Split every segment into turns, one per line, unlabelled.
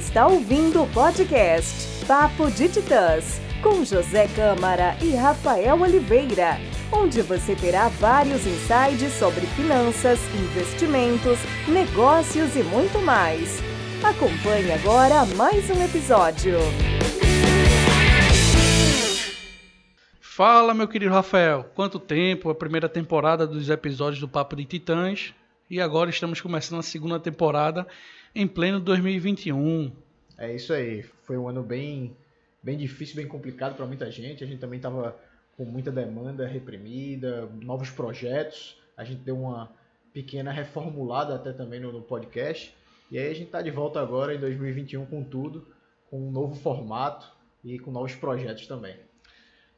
está ouvindo o podcast Papo de Titãs, com José Câmara e Rafael Oliveira, onde você terá vários insights sobre finanças, investimentos, negócios e muito mais. Acompanhe agora mais um episódio.
Fala, meu querido Rafael. Quanto tempo? A primeira temporada dos episódios do Papo de Titãs. E agora estamos começando a segunda temporada em pleno 2021.
É isso aí. Foi um ano bem, bem difícil, bem complicado para muita gente. A gente também estava com muita demanda reprimida, novos projetos. A gente deu uma pequena reformulada até também no, no podcast. E aí a gente está de volta agora em 2021 com tudo, com um novo formato e com novos projetos também.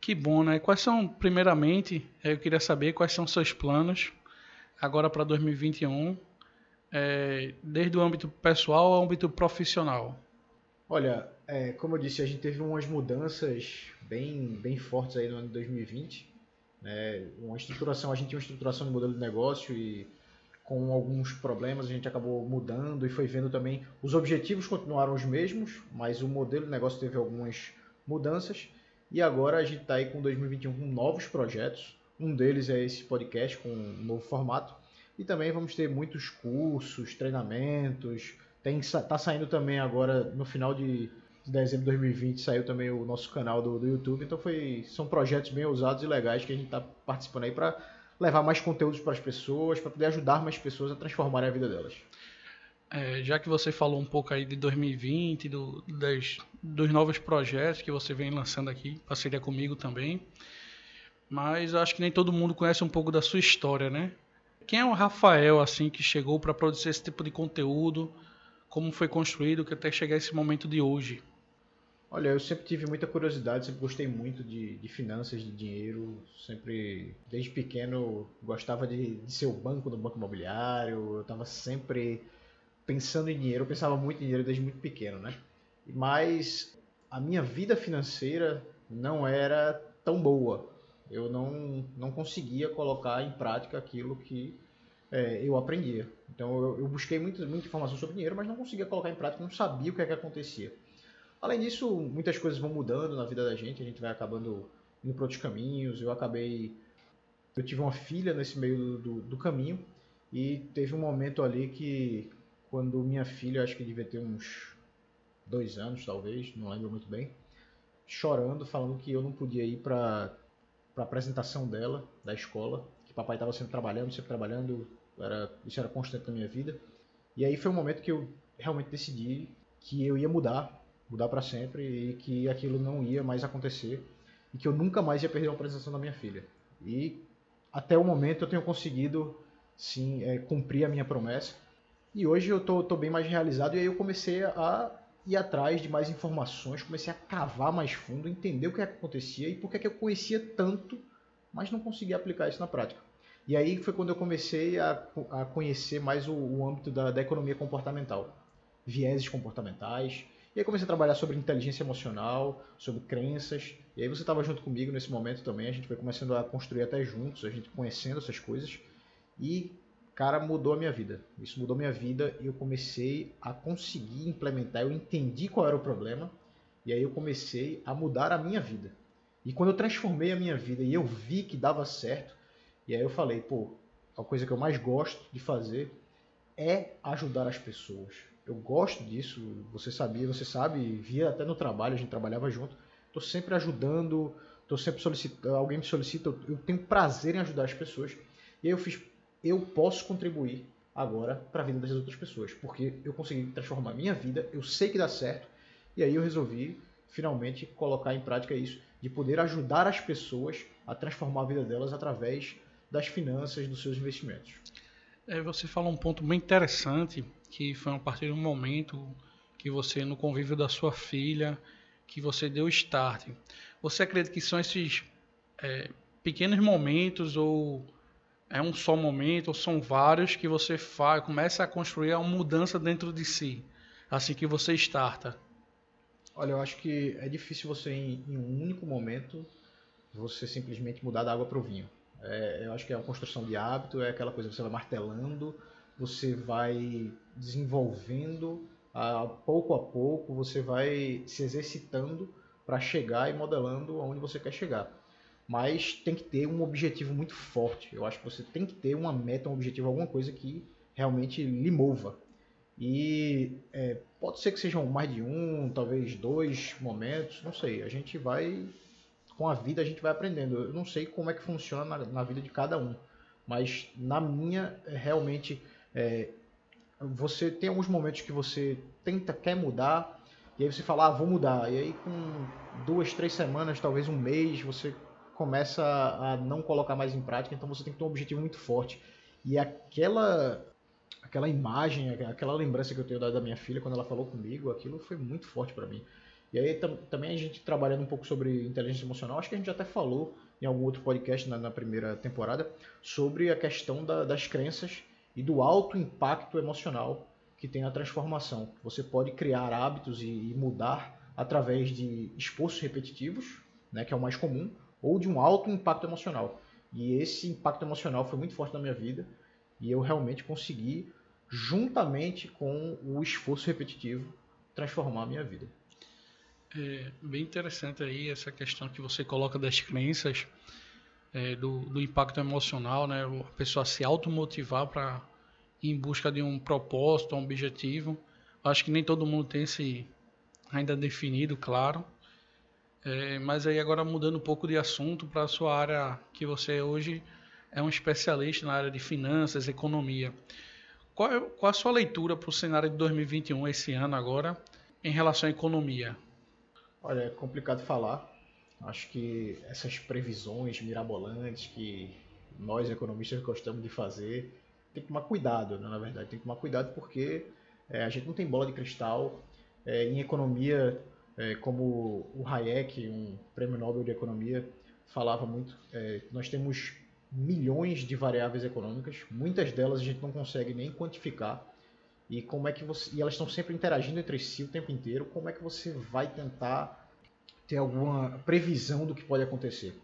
Que bom, né? Quais são, primeiramente, eu queria saber quais são seus planos agora para 2021, é, desde o âmbito pessoal ao âmbito profissional?
Olha, é, como eu disse, a gente teve umas mudanças bem, bem fortes aí no ano de 2020. Né? Uma estruturação, a gente tinha uma estruturação de modelo de negócio e com alguns problemas a gente acabou mudando e foi vendo também os objetivos continuaram os mesmos, mas o modelo de negócio teve algumas mudanças e agora a gente está aí com 2021 com novos projetos um deles é esse podcast com um novo formato. E também vamos ter muitos cursos, treinamentos. Tem, tá saindo também agora, no final de dezembro de 2020, saiu também o nosso canal do, do YouTube. Então foi, são projetos bem ousados e legais que a gente está participando aí para levar mais conteúdos para as pessoas, para poder ajudar mais pessoas a transformarem a vida delas.
É, já que você falou um pouco aí de 2020, do, das, dos novos projetos que você vem lançando aqui, parceria comigo também mas acho que nem todo mundo conhece um pouco da sua história, né? Quem é o Rafael, assim, que chegou para produzir esse tipo de conteúdo? Como foi construído que até chegar esse momento de hoje?
Olha, eu sempre tive muita curiosidade, sempre gostei muito de, de finanças, de dinheiro. Sempre, desde pequeno, gostava de, de ser o banco no banco imobiliário. Eu estava sempre pensando em dinheiro, eu pensava muito em dinheiro desde muito pequeno, né? Mas a minha vida financeira não era tão boa eu não, não conseguia colocar em prática aquilo que é, eu aprendia. Então eu, eu, busquei muita, muita informação sobre dinheiro, mas não conseguia colocar em prática, não sabia o que é que acontecia. Além disso, muitas coisas vão mudando na vida da gente, a gente vai acabando indo para outros caminhos. Eu acabei. Eu tive uma filha nesse meio do, do, do caminho e teve um momento ali que, quando minha filha, acho que devia ter uns dois anos talvez, não lembro muito bem, chorando, falando que eu não podia ir para para apresentação dela, da escola, que papai estava sempre trabalhando, sempre trabalhando, era, isso era constante na minha vida. E aí foi um momento que eu realmente decidi que eu ia mudar, mudar para sempre e que aquilo não ia mais acontecer e que eu nunca mais ia perder uma apresentação da minha filha. E até o momento eu tenho conseguido sim é, cumprir a minha promessa. E hoje eu tô, tô bem mais realizado e aí eu comecei a ir atrás de mais informações, comecei a cavar mais fundo, entender o que, acontecia e por é que eu conhecia tanto, mas não conseguia aplicar isso na prática. E aí foi quando eu comecei a, a conhecer mais o, o âmbito da, da, economia comportamental, vieses comportamentais. E aí comecei a trabalhar sobre inteligência emocional, sobre crenças. E aí você estava junto comigo nesse momento também, a gente foi começando a construir até juntos, a gente conhecendo essas coisas. E cara, mudou a minha vida. Isso mudou a minha vida e eu comecei a conseguir implementar. Eu entendi qual era o problema e aí eu comecei a mudar a minha vida. E quando eu transformei a minha vida e eu vi que dava certo, e aí eu falei, pô, a coisa que eu mais gosto de fazer é ajudar as pessoas. Eu gosto disso, você sabia, você sabe, via até no trabalho, a gente trabalhava junto. Estou sempre ajudando, estou sempre solicitando, alguém me solicita, eu tenho prazer em ajudar as pessoas. E aí eu fiz, eu posso contribuir agora para a vida das outras pessoas, porque eu consegui transformar minha vida, eu sei que dá certo, e aí eu resolvi finalmente colocar em prática isso, de poder ajudar as pessoas a transformar a vida delas através das finanças, dos seus investimentos.
É, você falou um ponto bem interessante, que foi a partir do momento que você, no convívio da sua filha, que você deu start. Você acredita que são esses é, pequenos momentos ou é um só momento ou são vários que você faz, começa a construir uma mudança dentro de si, assim que você starta?
Olha, eu acho que é difícil você em, em um único momento você simplesmente mudar da água para o vinho. É, eu acho que é uma construção de hábito, é aquela coisa que você vai martelando, você vai desenvolvendo a pouco a pouco você vai se exercitando para chegar e modelando aonde você quer chegar. Mas tem que ter um objetivo muito forte. Eu acho que você tem que ter uma meta, um objetivo, alguma coisa que realmente lhe mova. E é, pode ser que sejam mais de um, talvez dois momentos, não sei. A gente vai, com a vida, a gente vai aprendendo. Eu não sei como é que funciona na, na vida de cada um, mas na minha, é, realmente, é, você tem alguns momentos que você tenta, quer mudar, e aí você fala, ah, vou mudar. E aí com duas, três semanas, talvez um mês, você começa a não colocar mais em prática, então você tem que ter um objetivo muito forte. E aquela aquela imagem, aquela lembrança que eu tenho da, da minha filha quando ela falou comigo, aquilo foi muito forte para mim. E aí tam, também a gente trabalhando um pouco sobre inteligência emocional, acho que a gente até falou em algum outro podcast na, na primeira temporada sobre a questão da, das crenças e do alto impacto emocional que tem a transformação. Você pode criar hábitos e, e mudar através de esforços repetitivos, né, que é o mais comum, ou de um alto impacto emocional. E esse impacto emocional foi muito forte na minha vida e eu realmente consegui, juntamente com o esforço repetitivo, transformar a minha vida.
É bem interessante aí essa questão que você coloca das crenças, é, do, do, impacto emocional, né? A pessoa se automotivar para ir em busca de um propósito, um objetivo. Acho que nem todo mundo tem esse ainda definido, claro. É, mas aí agora mudando um pouco de assunto para a sua área que você hoje é um especialista na área de finanças, economia. Qual, é, qual a sua leitura para o cenário de 2021, esse ano agora, em relação à economia?
Olha, é complicado falar. Acho que essas previsões mirabolantes que nós economistas gostamos de fazer, tem que tomar cuidado, né? na verdade. Tem que tomar cuidado porque é, a gente não tem bola de cristal. É, em economia, é, como o Hayek, um prêmio Nobel de Economia, falava muito, é, nós temos milhões de variáveis econômicas, muitas delas a gente não consegue nem quantificar. E como é que você, e elas estão sempre interagindo entre si o tempo inteiro. Como é que você vai tentar ter alguma previsão do que pode acontecer?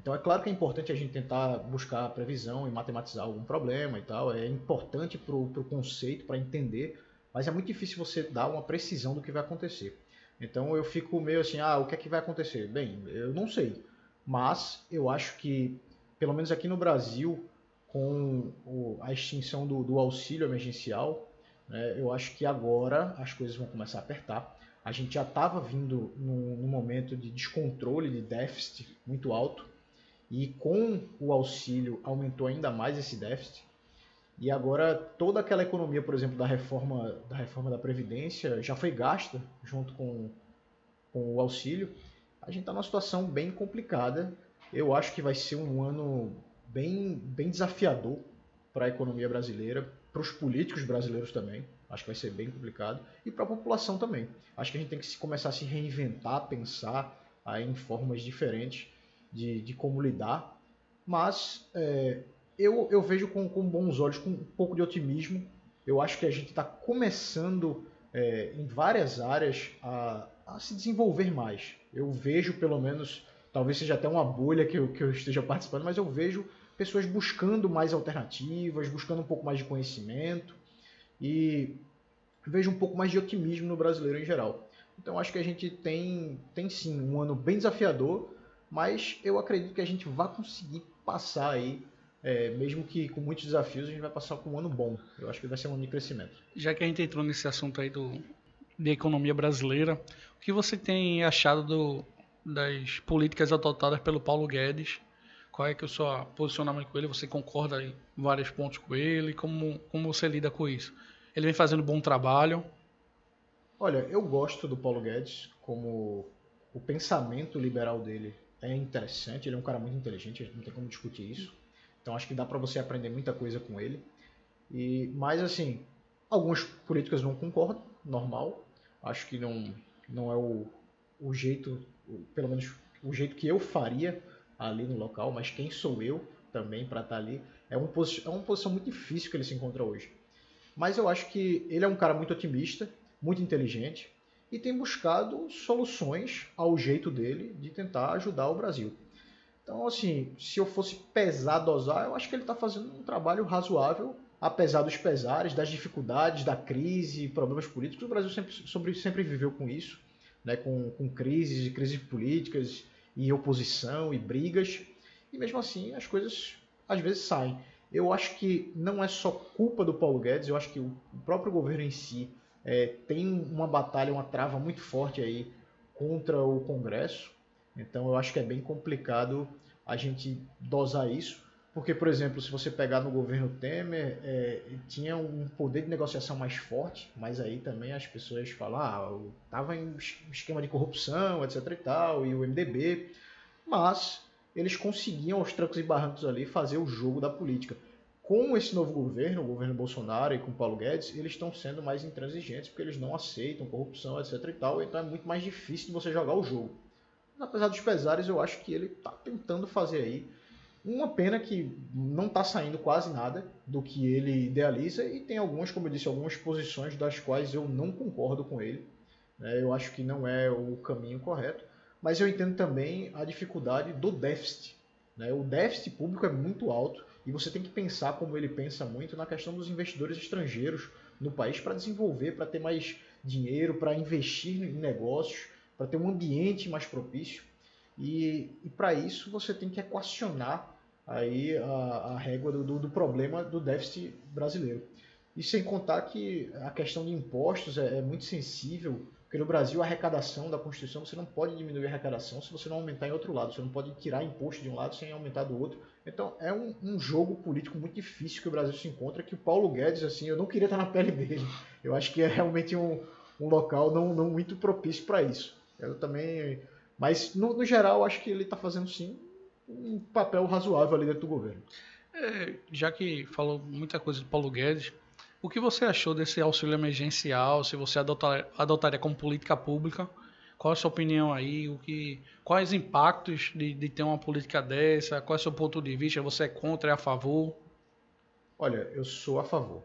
Então é claro que é importante a gente tentar buscar previsão e matematizar algum problema e tal. É importante para o conceito, para entender, mas é muito difícil você dar uma precisão do que vai acontecer. Então eu fico meio assim, ah, o que é que vai acontecer? Bem, eu não sei, mas eu acho que, pelo menos aqui no Brasil, com a extinção do, do auxílio emergencial, né, eu acho que agora as coisas vão começar a apertar. A gente já estava vindo num, num momento de descontrole, de déficit muito alto, e com o auxílio aumentou ainda mais esse déficit. E agora toda aquela economia, por exemplo, da reforma da reforma da previdência já foi gasta junto com, com o auxílio. A gente está numa situação bem complicada. Eu acho que vai ser um ano bem bem desafiador para a economia brasileira, para os políticos brasileiros também. Acho que vai ser bem complicado e para a população também. Acho que a gente tem que começar a se reinventar, pensar aí em formas diferentes de, de como lidar. Mas é, eu, eu vejo com, com bons olhos, com um pouco de otimismo. Eu acho que a gente está começando é, em várias áreas a, a, se desenvolver mais. Eu vejo, pelo menos, talvez seja até uma bolha que eu, que eu esteja participando, mas eu vejo pessoas buscando mais alternativas, buscando um pouco mais de conhecimento e vejo um pouco mais de otimismo no brasileiro em geral. Então acho que a gente tem, tem sim um ano bem desafiador, mas eu acredito que a gente vai conseguir passar aí é, mesmo que com muitos desafios, a gente vai passar por um ano bom. Eu acho que vai ser um ano de crescimento.
Já que a gente entrou nesse assunto aí do, de economia brasileira, o que você tem achado do, das políticas adotadas pelo Paulo Guedes? Qual é que é o seu posicionamento com ele? Você concorda em vários pontos com ele? Como, como você lida com isso? Ele vem fazendo bom trabalho?
Olha, eu gosto do Paulo Guedes, como o pensamento liberal dele é interessante, ele é um cara muito inteligente, não tem como discutir isso. Então acho que dá para você aprender muita coisa com ele. E mas assim, algumas políticas não concordam, normal. Acho que não não é o, o jeito, pelo menos o jeito que eu faria ali no local, mas quem sou eu também para estar tá ali? É, um, é uma posição muito difícil que ele se encontra hoje. Mas eu acho que ele é um cara muito otimista, muito inteligente e tem buscado soluções ao jeito dele de tentar ajudar o Brasil. Então, assim, se eu fosse pesar, dosar, eu acho que ele está fazendo um trabalho razoável apesar dos pesares, das dificuldades, da crise, problemas políticos, o Brasil sempre, sobre, sempre viveu com isso, né, com, com crises, crises políticas, e oposição e brigas, e mesmo assim as coisas às vezes saem. Eu acho que não é só culpa do Paulo Guedes, eu acho que o próprio governo em si é, tem uma batalha, uma trava muito forte aí contra o Congresso, então eu acho que é bem complicado a gente dosar isso. Porque, por exemplo, se você pegar no governo Temer, é, tinha um poder de negociação mais forte, mas aí também as pessoas falam, ah, estava em esquema de corrupção, etc e tal, e o MDB, mas eles conseguiam aos trancos e barrancos ali fazer o jogo da política. Com esse novo governo, o governo Bolsonaro e com Paulo Guedes, eles estão sendo mais intransigentes porque eles não aceitam corrupção, etc e tal, então é muito mais difícil de você jogar o jogo. Apesar dos pesares, eu acho que ele está tentando fazer aí uma pena que não está saindo quase nada do que ele idealiza e tem algumas, como eu disse, algumas posições das quais eu não concordo com ele. Né? Eu acho que não é o caminho correto, mas eu entendo também a dificuldade do déficit. Né? O déficit público é muito alto e você tem que pensar como ele pensa muito na questão dos investidores estrangeiros no país para desenvolver, para ter mais dinheiro, para investir em negócios, para ter um ambiente mais propício. E, e para isso você tem que equacionar aí a, a régua do, do, do, problema do déficit brasileiro. E sem contar que a questão de impostos é, é, muito sensível, porque no Brasil a arrecadação da Constituição, você não pode diminuir a arrecadação se você não aumentar em outro lado, você não pode tirar imposto de um lado sem aumentar do outro. Então é um, um jogo político muito difícil que o Brasil se encontra, que o Paulo Guedes, assim, eu não queria estar na pele dele. Eu acho que é realmente um, um local não, não muito propício para isso. Eu também... Mas, no, no geral, acho que ele está fazendo sim um papel razoável ali dentro do governo.
É, já que falou muita coisa do Paulo Guedes, o que você achou desse auxílio emergencial? Se você adotar, adotaria como política pública? Qual a sua opinião aí? O que, quais impactos de, de ter uma política dessa? Qual é o seu ponto de vista? Você é contra, é a favor?
Olha, eu sou a favor.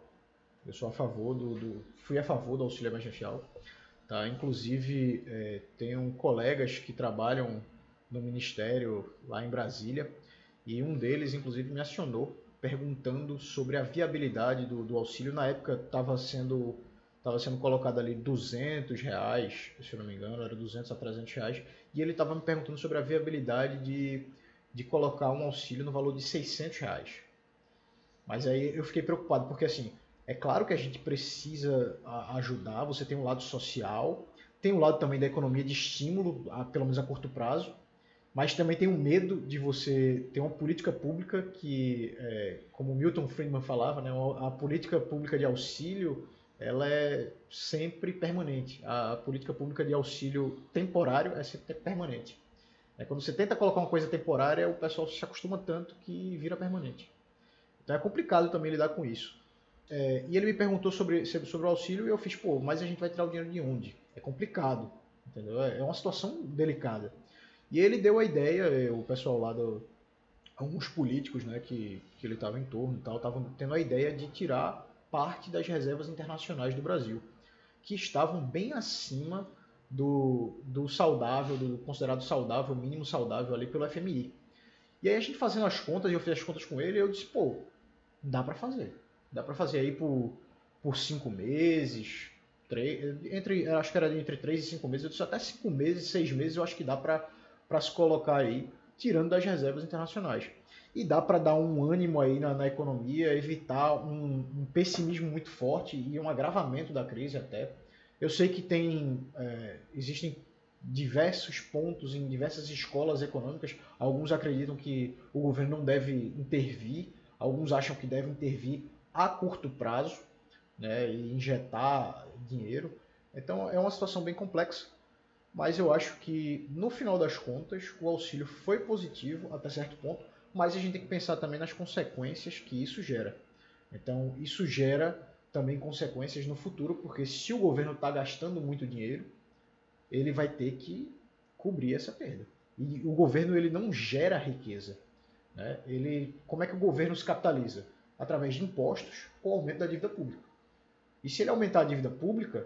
Eu sou a favor do, do fui a favor do auxílio emergencial. Tá? Inclusive, é, tenho colegas que trabalham no ministério lá em Brasília e um deles, inclusive, me acionou perguntando sobre a viabilidade do, do auxílio. Na época estava sendo estava sendo colocado ali 200 reais, se eu não me engano, era 200 a 300 reais, e ele estava me perguntando sobre a viabilidade de, de colocar um auxílio no valor de 600 reais. Mas aí eu fiquei preocupado, porque assim, é claro que a gente precisa ajudar, você tem um lado social, tem um lado também da economia de estímulo, pelo menos a curto prazo, mas também tem o um medo de você ter uma política pública que, é, como Milton Friedman falava, né, a política pública de auxílio ela é sempre permanente. A política pública de auxílio temporário é sempre permanente. É, quando você tenta colocar uma coisa temporária, o pessoal se acostuma tanto que vira permanente. Então é complicado também lidar com isso. É, e ele me perguntou sobre, sobre o auxílio e eu fiz, pô, mas a gente vai tirar o dinheiro de onde? É complicado, entendeu? É, é uma situação delicada. E ele deu a ideia, eh, o pessoal lá do. Alguns políticos né, que, que ele estava em torno e tal, estavam tendo a ideia de tirar parte das reservas internacionais do Brasil, que estavam bem acima do, do saudável, do considerado saudável, mínimo saudável ali pelo FMI. E aí a gente fazendo as contas, e eu fiz as contas com ele, eu disse, pô, dá para fazer. Dá para fazer aí por, por cinco meses, três, entre, acho que era entre três e cinco meses, eu disse até cinco meses, seis meses, eu acho que dá para se colocar aí, tirando das reservas internacionais. E dá para dar um ânimo aí na, na economia, evitar um, um, pessimismo muito forte e um agravamento da crise até. Eu sei que tem é, existem diversos pontos em diversas escolas econômicas. Alguns acreditam que o governo não deve intervir, alguns acham que deve intervir a curto prazo né, e injetar dinheiro. Então é uma situação bem complexa mas eu acho que no final das contas o auxílio foi positivo até certo ponto, mas a gente tem que pensar também nas consequências que isso gera. Então isso gera também consequências no futuro, porque se o governo está gastando muito dinheiro, ele vai ter que cobrir essa perda. E o governo ele não gera riqueza. Né? Ele, como é que o governo se capitaliza? Através de impostos ou aumento da dívida pública. E se ele aumentar a dívida pública,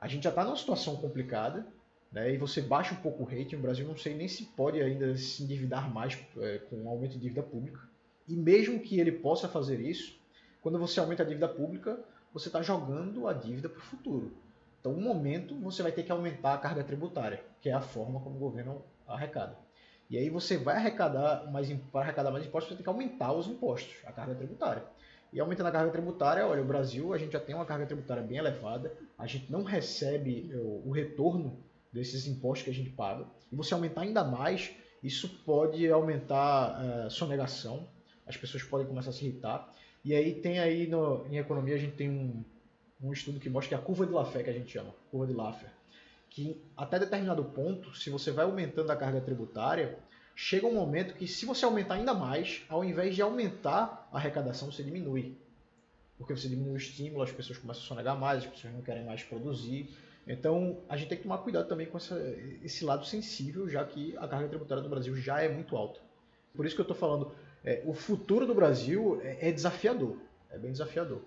a gente já está numa situação complicada né, e você baixa um pouco o rating, o Brasil não sei nem se pode ainda se endividar mais é, com o aumento de dívida pública. E mesmo que ele possa fazer isso, Quando você aumenta a dívida pública, você está jogando a dívida para o futuro. Então, um momento, você vai ter que aumentar a carga tributária, que é a forma como o governo arrecada. E aí você vai arrecadar mais para arrecadar mais impostos, você tem que aumentar os impostos, a carga tributária. E aumentando a carga tributária, olha, o Brasil a gente já tem uma carga tributária bem elevada, a gente não recebe o, o retorno desses impostos que a gente paga. E você aumentar ainda mais, isso pode aumentar a uh, sonegação, as pessoas podem começar a se irritar. E aí tem aí no, em economia a gente tem um, um estudo que mostra que a curva de Laffer que a gente chama, curva de Laffer, que até determinado ponto, se você vai aumentando a carga tributária, chega um momento que se você aumentar ainda mais, ao invés de aumentar a arrecadação, você diminui. Porque você diminui o estímulo, as pessoas começam a sonegar mais, as pessoas não querem mais produzir. Então, a gente tem que tomar cuidado também com essa, esse lado sensível, já que a carga tributária do Brasil já é muito alta. Por isso que eu estou falando, é, o futuro do Brasil é, é, desafiador, é bem desafiador.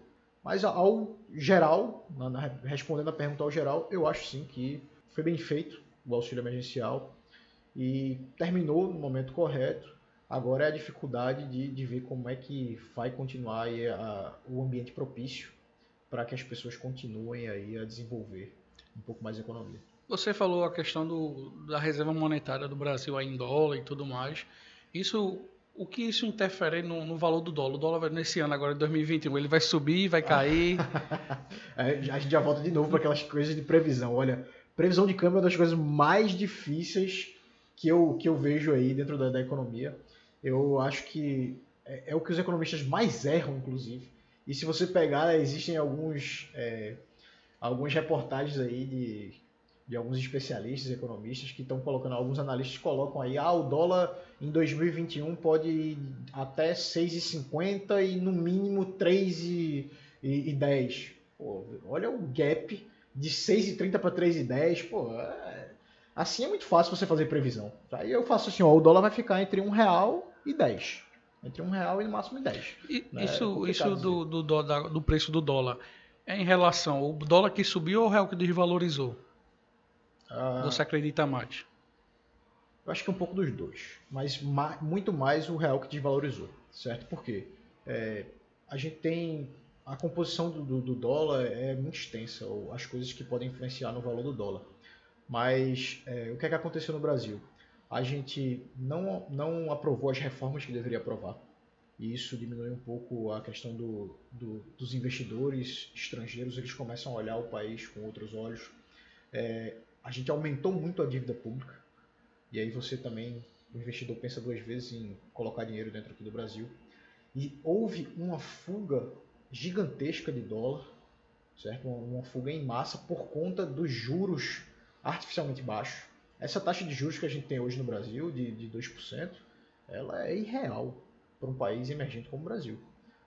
Mas ao geral, na, na, respondendo a pergunta ao geral, eu acho sim que foi bem feito o auxílio emergencial, e terminou no momento correto. Agora é a dificuldade de, de ver como é que vai continuar aí a, o ambiente propício para que as pessoas continuem aí a desenvolver um pouco mais a economia.
Você falou a questão do, da reserva monetária do Brasil aí em dólar e tudo mais. Isso, o que isso interfere no, no valor do dólar? O dólar nesse ano agora, 2021, ele vai subir, vai cair?
a gente já volta de novo para aquelas coisas de previsão. Olha, previsão de câmbio é uma das coisas mais difíceis que eu, que eu vejo aí dentro da, da economia. Eu acho que é, é, o que os economistas mais erram, inclusive. E se você pegar, existem alguns, é, algumas reportagens aí de, de alguns especialistas, economistas, que estão colocando, alguns analistas colocam aí, ah, o dólar em 2021 pode ir até 6,50 e no mínimo 3,10. Pô, olha o gap de 6,30 para 3,10, pô, é, Assim é muito fácil você fazer previsão. Aí eu faço assim, ó, o dólar vai ficar entre um real e 10. Entre um real e no máximo 10.
E, né? Isso, é isso do, do, do, do, preço do dólar é em relação ao dólar que subiu ou o real que desvalorizou? Ah, você acredita mais?
Eu acho que é um pouco dos dois. Mas ma muito mais o real que desvalorizou. Certo? Por quê? É, a gente tem. A composição do, do dólar é muito extensa, as coisas que podem influenciar no valor do dólar. Mas é, o que é que aconteceu no Brasil? A gente não, não aprovou as reformas que deveria aprovar. E isso diminui um pouco a questão do, do, dos investidores estrangeiros, eles começam a olhar o país com outros olhos. É, a gente aumentou muito a dívida pública, e aí você também, o investidor pensa duas vezes em colocar dinheiro dentro aqui do Brasil. E houve uma fuga gigantesca de dólar, certo? Uma, fuga em massa por conta dos juros artificialmente baixo. Essa taxa de juros que a gente tem hoje no Brasil, de, de 2%, ela é irreal para um país emergente como o Brasil.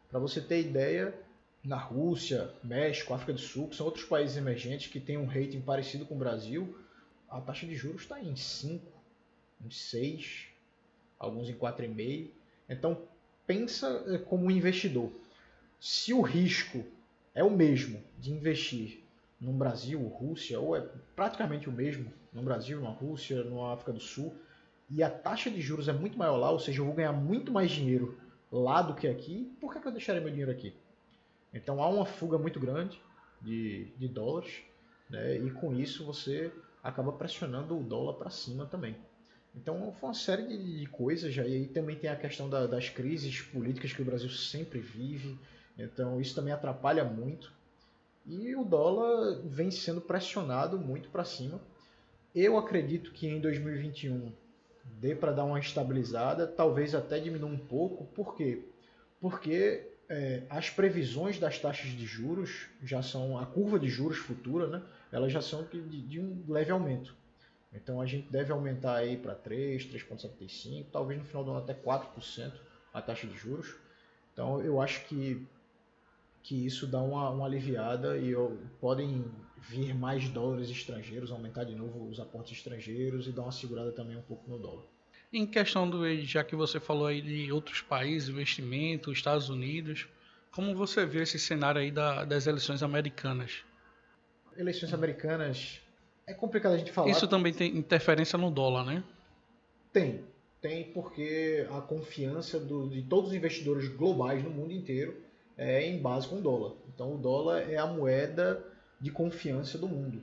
Para você ter ideia, na Rússia, México, África do Sul, que são outros países emergentes que têm um rating parecido com o Brasil, a taxa de juros está em 5, em 6, alguns em 4,5. Então, pensa eh, como um investidor. Se o risco é o mesmo de investir no Brasil, Rússia, ou é praticamente o mesmo no Brasil, na Rússia, na África do Sul, e a taxa de juros é muito maior lá, ou seja, eu vou ganhar muito mais dinheiro lá do que aqui, por que, eu deixaria meu dinheiro aqui? Então há uma fuga muito grande de, de dólares, né, e com isso você acaba pressionando o dólar para cima também. Então foi uma série de, de coisas, e aí também tem a questão da, das crises políticas que o Brasil sempre vive, então isso também atrapalha muito. E o dólar vem sendo pressionado muito para cima. Eu acredito que em 2021 dê para dar uma estabilizada, talvez até diminua um pouco. Por quê? Porque é, as previsões das taxas de juros já são, a curva de juros futura, né? Elas já são de, de um leve aumento. Então a gente deve aumentar aí para 3, 3,75, talvez no final do ano até 4% a taxa de juros. Então eu acho que que isso dá uma, uma aliviada e podem vir mais dólares estrangeiros, aumentar de novo os aportes estrangeiros e dar uma segurada também um pouco no dólar.
Em questão do, já que você falou aí de outros países, investimento, Estados Unidos, como você vê esse cenário aí da, das eleições americanas?
Eleições americanas é complicado a gente falar.
Isso também tem interferência no dólar, né?
Tem, tem porque a confiança do, de todos os investidores globais no mundo inteiro é em base com o dólar. Então o dólar é a moeda de confiança do mundo.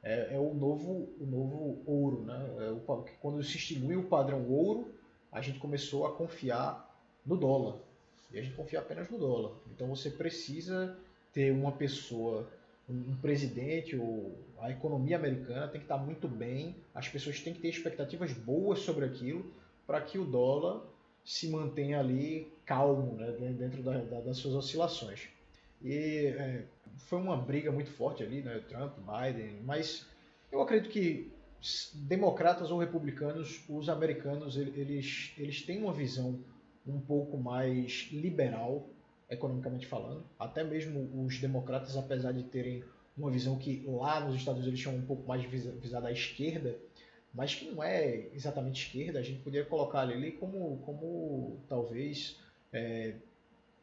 É, é o novo o novo ouro, né? É o, quando se extinguiu o padrão ouro, a gente começou a confiar no dólar. E a gente confia apenas no dólar. Então você precisa ter uma pessoa, um presidente, ou a economia americana tem que estar muito bem, as pessoas têm que ter expectativas boas sobre aquilo para que o dólar se mantenha ali calmo né, dentro da, da, das suas oscilações. E é, foi uma briga muito forte ali, né, Trump, Biden, mas eu acredito que democratas ou republicanos, os americanos, eles, eles têm uma visão um pouco mais liberal, economicamente falando. Até mesmo os democratas, apesar de terem uma visão que lá nos Estados Unidos eles chamam um pouco mais visada à esquerda, mas que não é exatamente esquerda, a gente poderia colocar ali como, como talvez é,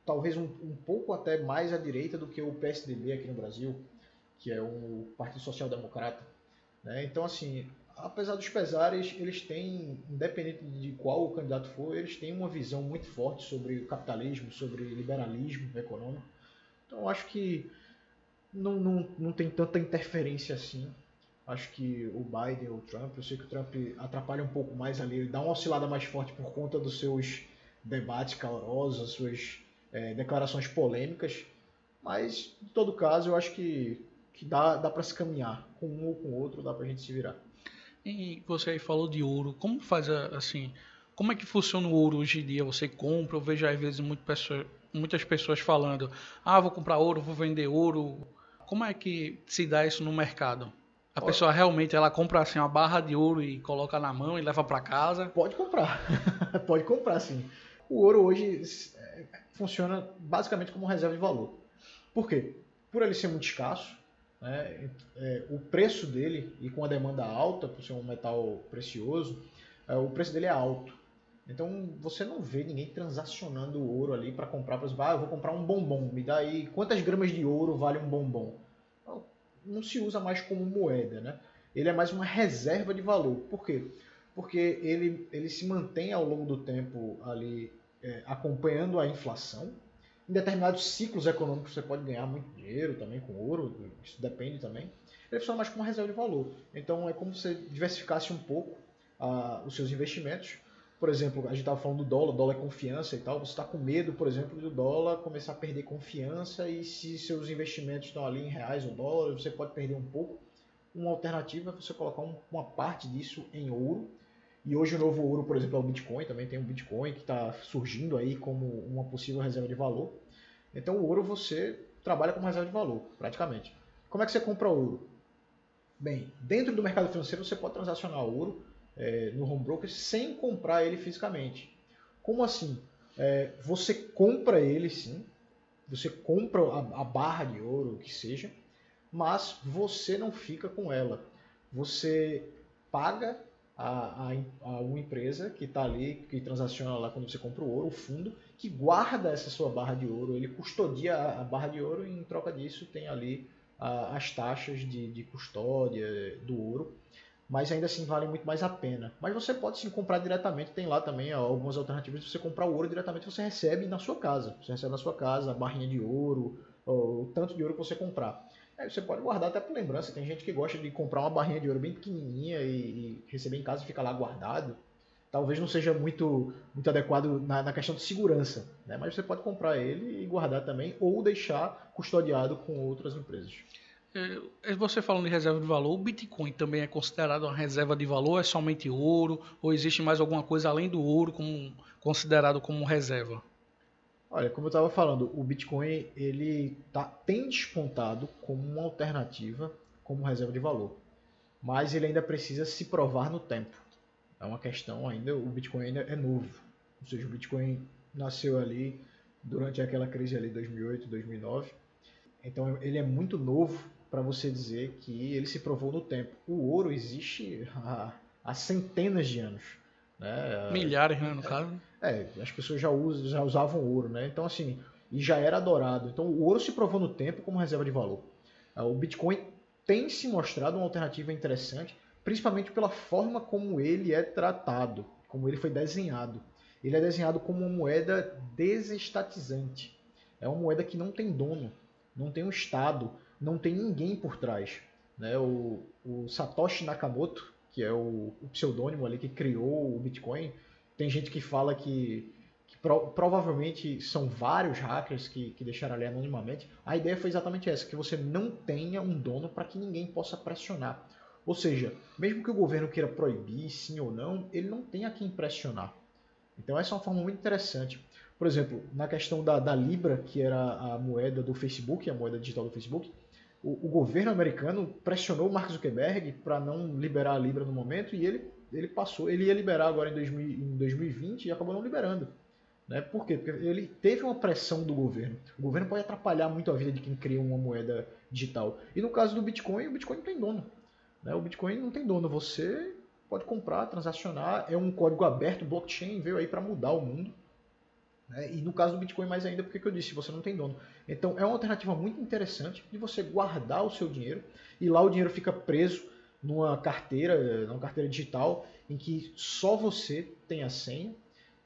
talvez um, um, pouco até mais à direita do que o PSDB aqui no Brasil, que é o Partido Social Democrata. Né? Então, assim, apesar dos pesares, eles têm, independente de qual o candidato for, eles têm uma visão muito forte sobre o capitalismo, sobre liberalismo econômico. Então, acho que não, não, não tem tanta interferência assim. Acho que o Biden ou o Trump, eu sei que o Trump atrapalha um pouco mais ali, ele dá uma oscilada mais forte por conta dos seus debates calorosos, suas é, declarações polêmicas, mas em todo caso eu acho que, que dá, dá para se caminhar com um ou com o outro, dá para a gente se virar.
E você aí falou de ouro. Como faz assim? Como é que funciona o ouro hoje em dia? Você compra? Eu vejo às vezes muito pessoa, muitas pessoas falando: ah, vou comprar ouro, vou vender ouro. Como é que se dá isso no mercado? A pessoa realmente ela compra assim uma barra de ouro e coloca na mão e leva para casa?
Pode comprar, pode comprar sim. O ouro hoje é, funciona basicamente como reserva de valor. Por quê? Por ele ser muito escasso, né? É, o preço dele, e com a demanda alta, por ser um metal precioso, é, o preço dele é alto. Então você não vê ninguém transacionando ouro ali para comprar, exemplo, ah, eu vou comprar um bombom, me dá aí quantas gramas de ouro vale um bombom? Não, se usa mais como moeda, né? Ele é mais uma reserva de valor. Por quê? Porque ele, ele se mantém ao longo do tempo ali é, acompanhando a inflação, em determinados ciclos econômicos você pode ganhar muito dinheiro também com ouro, isso depende também. Ele funciona mais como uma reserva de valor. Então é como se você diversificasse um pouco uh, os seus investimentos. Por exemplo, a gente estava falando do dólar, dólar é confiança e tal. Você está com medo, por exemplo, do dólar começar a perder confiança e se seus investimentos estão ali em reais ou dólares, você pode perder um pouco. Uma alternativa é você colocar um, uma parte disso em ouro e hoje o novo ouro, por exemplo, é o Bitcoin, também tem o Bitcoin que está surgindo aí como uma possível reserva de valor. Então o ouro você trabalha como reserva de valor, praticamente. Como é que você compra ouro? Bem, dentro do mercado financeiro você pode transacionar ouro é, no home broker sem comprar ele fisicamente. Como assim? É, você compra ele sim, você compra a, a barra de ouro, o que seja, mas você não fica com ela. Você paga a, a, a uma empresa que está ali, que transaciona lá quando você compra o ouro, o fundo, que guarda essa sua barra de ouro, ele custodia a barra de ouro e em troca disso tem ali a, as taxas de, de custódia do ouro, mas ainda assim vale muito mais a pena. Mas você pode sim comprar diretamente, tem lá também algumas alternativas de você comprar o ouro diretamente, você recebe na sua casa, você recebe na sua casa a barrinha de ouro, o tanto de ouro que você comprar. Aí você pode guardar até por lembrança. Tem gente que gosta de comprar uma barrinha de ouro bem pequenininha e, e receber em casa e ficar lá guardado. Talvez não seja muito, muito adequado na, na questão de segurança, né? mas você pode comprar ele e guardar também ou deixar custodiado com outras empresas.
É, é, você falando de reserva de valor, o Bitcoin também é considerado uma reserva de valor? É somente ouro? Ou existe mais alguma coisa além do ouro como, considerado como reserva?
Olha, como eu estava falando, o Bitcoin ele tá, tem despontado como uma alternativa, como reserva de valor. Mas ele ainda precisa se provar no tempo. É uma questão ainda, o Bitcoin ainda é novo. Ou seja, o Bitcoin nasceu ali durante aquela crise ali 2008, 2009. Então ele é muito novo para você dizer que ele se provou no tempo. O ouro existe há, há centenas de anos. Né?
Milhares, né, no
é,
caso.
É, as pessoas já, usam, já usavam ouro, né? Então, assim, e já era adorado. Então, o ouro se provou no tempo como reserva de valor. Ah, o Bitcoin tem se mostrado uma alternativa interessante, principalmente pela forma como ele é tratado, como ele foi desenhado. Ele é desenhado como uma moeda desestatizante. É uma moeda que não tem dono, não tem um Estado, não tem ninguém por trás. Né? O, o Satoshi Nakamoto, que é o, o pseudônimo ali que criou o Bitcoin, tem gente que fala que, que pro, provavelmente são vários hackers que, que deixaram ali anonimamente. A ideia foi exatamente essa, que você não tenha um dono para que ninguém possa pressionar. Ou seja, mesmo que o governo queira proibir, sim ou não, ele não tem a quem pressionar. Então essa é uma forma muito interessante. Por exemplo, na questão da, da Libra, que era a moeda do Facebook, a moeda digital do Facebook, o, o governo americano pressionou o Mark Zuckerberg para não liberar a Libra no momento e ele, ele passou, ele ia liberar agora em, 2000, em 2020 e acabou não liberando. Né? Por quê? Porque ele teve uma pressão do governo. O governo pode atrapalhar muito a vida de quem cria uma moeda digital. E no caso do Bitcoin, o Bitcoin não tem dono. Né? O Bitcoin não tem dono. Você pode comprar, transacionar, é um código aberto, blockchain veio aí para mudar o mundo. Né? E no caso do Bitcoin mais ainda, porque eu disse, você não tem dono. Então é uma alternativa muito interessante de você guardar o seu dinheiro e lá o dinheiro fica preso numa carteira, numa carteira digital em que só você tem a senha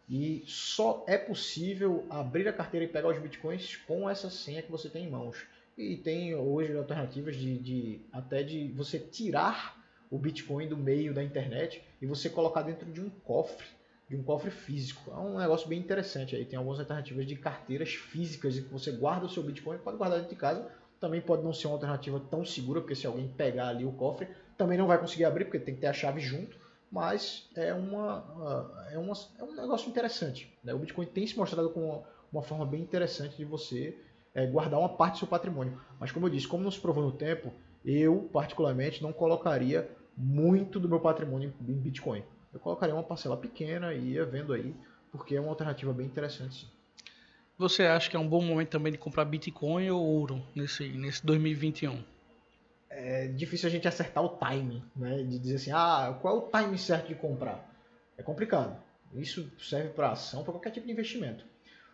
e só é possível abrir a carteira e pegar os bitcoins com essa senha que você tem em mãos. E tem hoje alternativas de, de até de você tirar o bitcoin do meio da internet e você colocar dentro de um cofre de um cofre físico. É um negócio bem interessante aí. Tem algumas alternativas de carteiras físicas em que você guarda o seu Bitcoin, pode guardar dentro de casa. Também pode não ser uma alternativa tão segura, porque se alguém pegar ali o cofre, também não vai conseguir abrir, porque tem que ter a chave junto. Mas é, uma, é, uma, é um negócio interessante. Né? O Bitcoin tem se mostrado como uma forma bem interessante de você é, guardar uma parte do seu patrimônio. Mas como eu disse, como não se provou no tempo, eu particularmente não colocaria muito do meu patrimônio em Bitcoin eu colocaria uma parcela pequena e ia vendo aí, porque é uma alternativa bem interessante. Sim.
Você acha que é um bom momento também de comprar Bitcoin ou ouro nesse, nesse 2021?
É difícil a gente acertar o timing, né? De dizer assim, ah, qual é o timing certo de comprar? É complicado. Isso serve para ação, para qualquer tipo de investimento.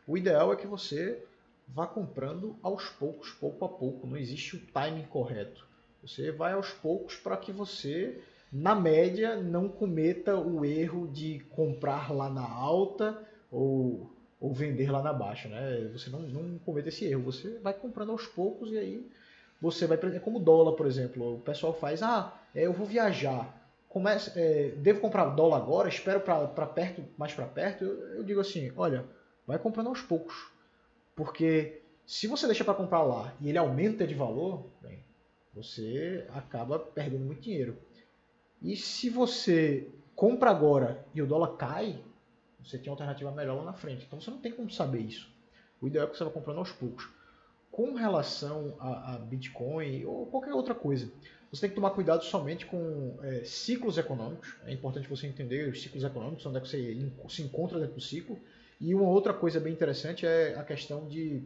O ideal é que você vá comprando aos poucos, pouco a pouco. Não existe o timing correto. Você vai aos poucos para que você na média, não cometa o erro de comprar lá na alta ou, ou vender lá na baixa. Né? Você não, não cometa esse erro. Você vai comprando aos poucos e aí você vai. É como dólar, por exemplo. O pessoal faz: ah, é, eu vou viajar. Comece, é, devo comprar dólar agora? Espero para perto, mais para perto? Eu, eu digo assim: olha, vai comprando aos poucos. Porque se você deixa para comprar lá e ele aumenta de valor, bem, você acaba perdendo muito dinheiro. E se você compra agora e o dólar cai, você tem uma alternativa melhor lá na frente. Então você não tem como saber isso. O ideal é que você vá comprando aos poucos. Com relação a, a Bitcoin ou qualquer outra coisa, você tem que tomar cuidado somente com é, ciclos econômicos. É importante você entender os ciclos econômicos, onde é que você se encontra dentro do ciclo. E uma outra coisa bem interessante é a questão de,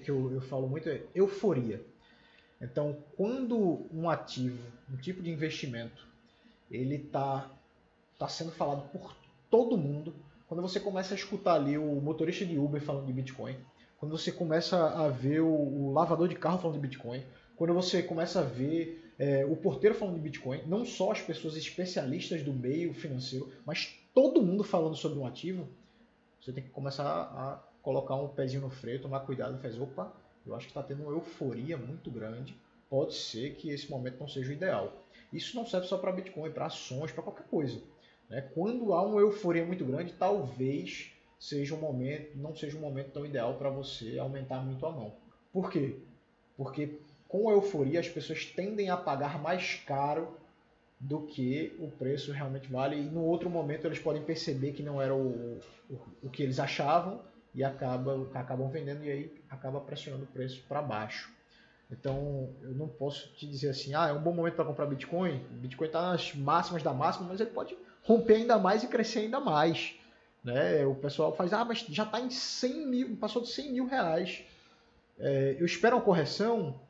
que eu, eu falo muito, é euforia. Então, quando um ativo, um tipo de investimento, ele tá, tá sendo falado por todo mundo. Quando você começa a escutar ali o motorista de Uber falando de Bitcoin, quando você começa a ver o, o lavador de carro falando de Bitcoin, quando você começa a ver é, o porteiro falando de Bitcoin, não só as pessoas especialistas do meio financeiro, mas todo mundo falando sobre um ativo, você tem que começar a colocar um pezinho no freio, tomar cuidado e fazer, opa, eu acho que está tendo uma euforia muito grande, pode ser que esse momento não seja o ideal. Isso não serve só para Bitcoin, para ações, para qualquer coisa. Né? Quando há uma euforia muito grande, talvez seja um momento, não seja um momento tão ideal para você aumentar muito a mão. Por quê? Porque com a euforia as pessoas tendem a pagar mais caro do que o preço realmente vale e no outro momento eles podem perceber que não era o, o, o que eles achavam e acaba, acabam vendendo e aí acaba pressionando o preço para baixo. Então, eu não posso te dizer assim, ah, é um bom momento para comprar Bitcoin. O Bitcoin está nas máximas da máxima, mas ele pode romper ainda mais e crescer ainda mais. Né? O pessoal faz, ah, mas já está em 100 mil, passou de 100 mil reais. É, eu espero uma correção.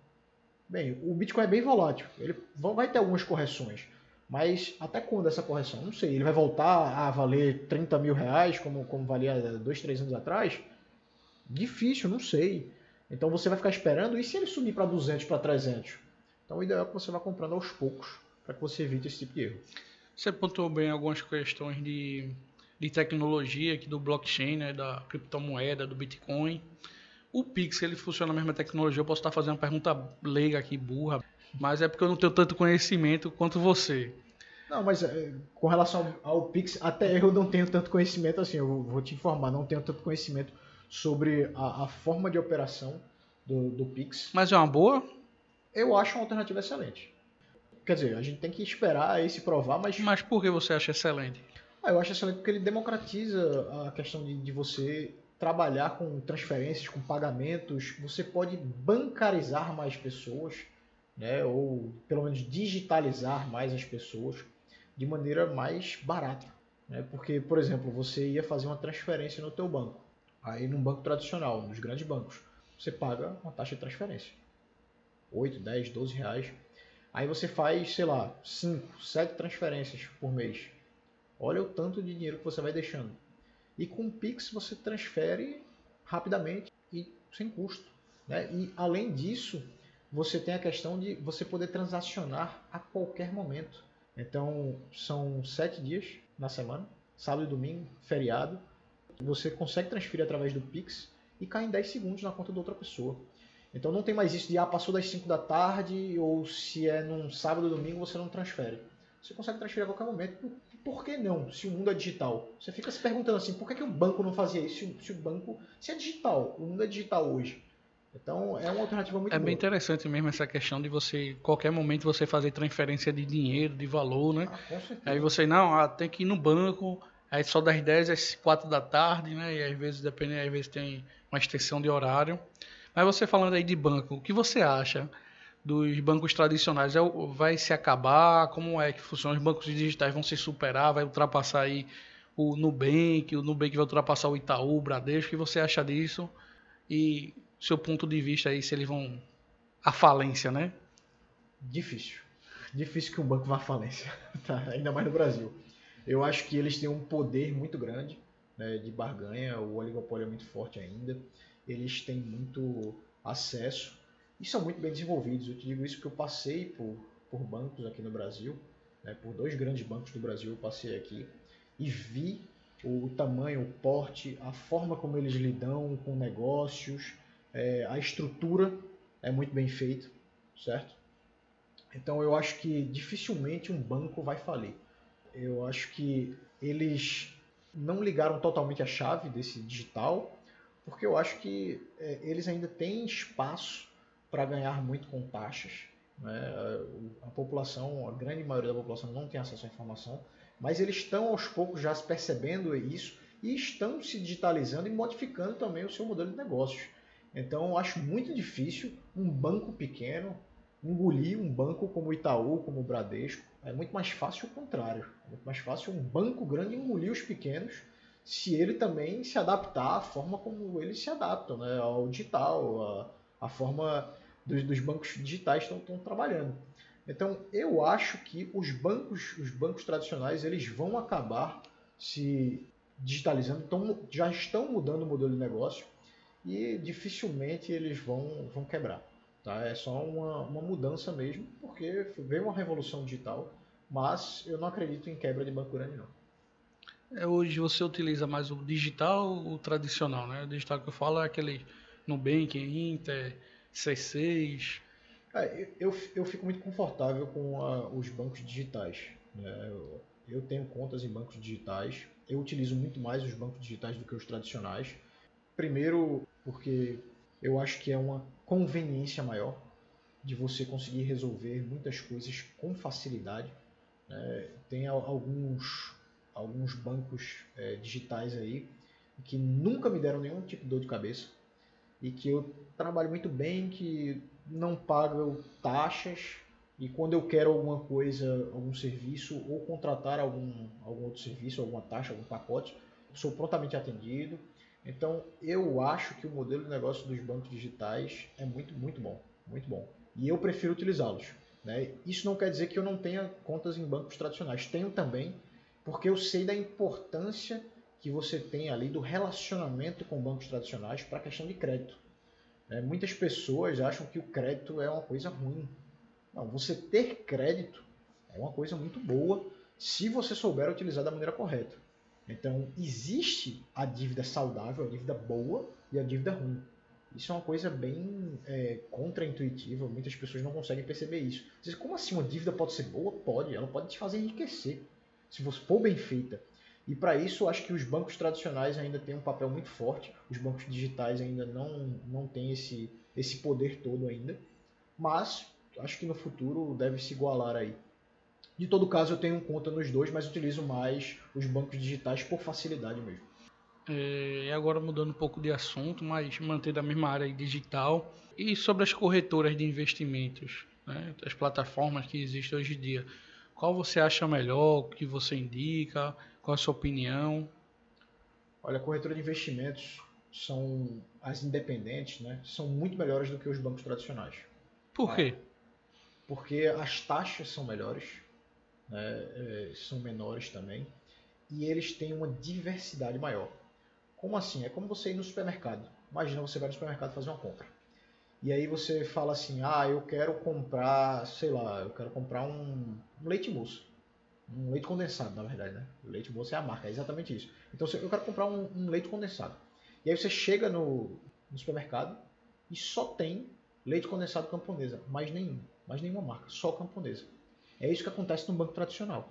Bem, o Bitcoin é bem volátil. Ele vai ter algumas correções. Mas até quando essa correção? Não sei. Ele vai voltar a valer 30 mil reais, como, como valia dois, três anos atrás? Difícil, não sei. Então você vai ficar esperando, e se ele subir para 200, para 300? Então o ideal é que você vá comprando aos poucos, para que você evite esse tipo de erro.
Você apontou bem algumas questões de, de tecnologia aqui do blockchain, né, da criptomoeda, do Bitcoin. O Pix, ele funciona na mesma tecnologia. Eu posso estar fazendo uma pergunta leiga aqui, burra, mas é porque eu não tenho tanto conhecimento quanto você.
Não, mas é, com relação ao, Pix, até eu não tenho tanto conhecimento assim. Eu vou te informar, não tenho tanto conhecimento sobre a, a forma de operação do, do Pix.
Mas é uma boa?
Eu acho uma alternativa excelente. Quer dizer, a gente tem que esperar aí se provar, mas.
Mas por que você acha excelente?
Ah, eu acho excelente porque ele democratiza a questão de, de você trabalhar com transferências, com pagamentos. Você pode bancarizar mais pessoas, né? ou pelo menos digitalizar mais as pessoas de maneira mais barata. Né? Porque, por exemplo, você ia fazer uma transferência no teu banco. Aí num banco tradicional, nos grandes bancos, você paga uma taxa de transferência. 8, 10, 12 reais. Aí você faz, sei lá, 5, 7 transferências por mês. Olha o tanto de dinheiro que você vai deixando. E com o Pix você transfere rapidamente e sem custo. Né? E além disso, você tem a questão de você poder transacionar a qualquer momento. Então são sete dias na semana, sábado e domingo, feriado. Você consegue transferir através do Pix e cai em 10 segundos na conta da outra pessoa. Então não tem mais isso de ah, passou das 5 da tarde ou se é num sábado ou domingo você não transfere. Você consegue transferir a qualquer momento por que não, se o mundo é digital? Você fica se perguntando assim, por que, que o banco não fazia isso se, o banco, se é digital, o mundo é digital hoje. Então é uma alternativa muito
É
boa.
bem interessante mesmo essa questão de você, qualquer momento você fazer transferência de dinheiro, de valor, né?
Ah, com certeza.
Aí você, não, ah, tem que ir no banco, aí só das 10 às 4 da tarde, né? E às vezes, depende, às vezes tem uma extensão de horário. Mas você falando aí de banco, o que você acha dos bancos tradicionais? É, vai se acabar? Como é que funciona? Os bancos digitais vão se superar? Vai ultrapassar aí o Nubank? O Nubank vai ultrapassar o Itaú, o Bradesco? O que você acha disso? E seu ponto de vista aí, se eles vão à falência, né?
Difícil. Difícil que um banco vá à falência, tá? ainda mais no Brasil. Eu acho que eles têm um poder muito grande né, de barganha, o oligopólio é muito forte ainda. Eles têm muito acesso e são muito bem desenvolvidos. Eu te digo isso porque eu passei por, por bancos aqui no Brasil, né, por dois grandes bancos do Brasil eu passei aqui e vi o tamanho, o porte, a forma como eles lidam com negócios, é, a estrutura é muito bem feita, certo? Então eu acho que dificilmente um banco vai falir. Eu acho que eles não ligaram totalmente a chave desse digital, porque eu acho que é, eles ainda têm espaço para ganhar muito com taxas. Né? A população, a grande maioria da população não tem acesso à informação, mas eles estão aos poucos já percebendo isso e estão se digitalizando e modificando também o seu modelo de negócios. Então, eu acho muito difícil um banco pequeno engolir um banco como o Itaú, como o Bradesco. É muito mais fácil o contrário. É muito mais fácil um banco grande engolir os pequenos se ele também se adaptar à forma como eles se adaptam né? ao digital, a forma dos, dos bancos digitais estão, estão trabalhando. Então, eu acho que os bancos, os bancos tradicionais, eles vão acabar se digitalizando, então, já estão mudando o modelo de negócio e dificilmente eles vão, vão quebrar. Tá? É só uma, uma mudança mesmo, porque veio uma revolução digital, mas eu não acredito em quebra de banco grande, não.
É, hoje você utiliza mais o digital ou o tradicional, né? O digital que eu falo é aquele Nubank, Inter, C6.
É, eu, eu fico muito confortável com a, os bancos digitais. Né? Eu, eu, tenho contas em bancos digitais. Eu utilizo muito mais os bancos digitais do que os tradicionais. Primeiro, porque eu acho que é uma conveniência maior de você conseguir resolver muitas coisas com facilidade. Né? Tem alguns, alguns bancos é, digitais aí que nunca me deram nenhum tipo de dor de cabeça e que eu trabalho muito bem, que não pago taxas e quando eu quero alguma coisa, algum serviço ou contratar algum, algum outro serviço, alguma taxa, algum pacote, sou prontamente atendido. Então eu acho que o modelo de negócio dos bancos digitais é muito, muito bom, muito bom. E eu prefiro utilizá-los. Né? Isso não quer dizer que eu não tenha contas em bancos tradicionais. Tenho também, porque eu sei da importância que você tem ali do relacionamento com bancos tradicionais para a questão de crédito. É, muitas pessoas acham que o crédito é uma coisa ruim. Não, você ter crédito é uma coisa muito boa se você souber utilizar da maneira correta. Então, existe a dívida saudável, a dívida boa e a dívida ruim. Isso é uma coisa bem é, contraintuitiva, muitas pessoas não conseguem perceber isso. Dizer, como assim uma dívida pode ser boa? Pode, ela pode te fazer enriquecer, se for bem feita. E para isso, acho que os bancos tradicionais ainda têm um papel muito forte, os bancos digitais ainda não, não têm esse, esse poder todo ainda, mas acho que no futuro deve se igualar aí. De todo caso, eu tenho conta nos dois, mas utilizo mais os bancos digitais por facilidade mesmo.
É, agora mudando um pouco de assunto, mas mantendo a mesma área digital. E sobre as corretoras de investimentos, né, as plataformas que existem hoje em dia, qual você acha melhor, que você indica, qual a sua opinião?
Olha, a corretora de investimentos são as independentes, né, são muito melhores do que os bancos tradicionais.
Por quê?
Porque as taxas são melhores, né, é, são menores também, e eles têm uma diversidade maior. Como assim? É como você ir no supermercado. Imagina você vai no supermercado fazer uma compra. E aí você fala assim, ah, eu quero comprar, sei lá, eu quero comprar um, um leite moço. Um leite condensado, na verdade, né? Leite moço é a marca, é exatamente isso. Então eu quero comprar um, um leite condensado. E aí você chega no, no supermercado e só tem leite condensado camponesa, mais nenhum, mais nenhuma marca, só camponesa. É isso que acontece no banco tradicional.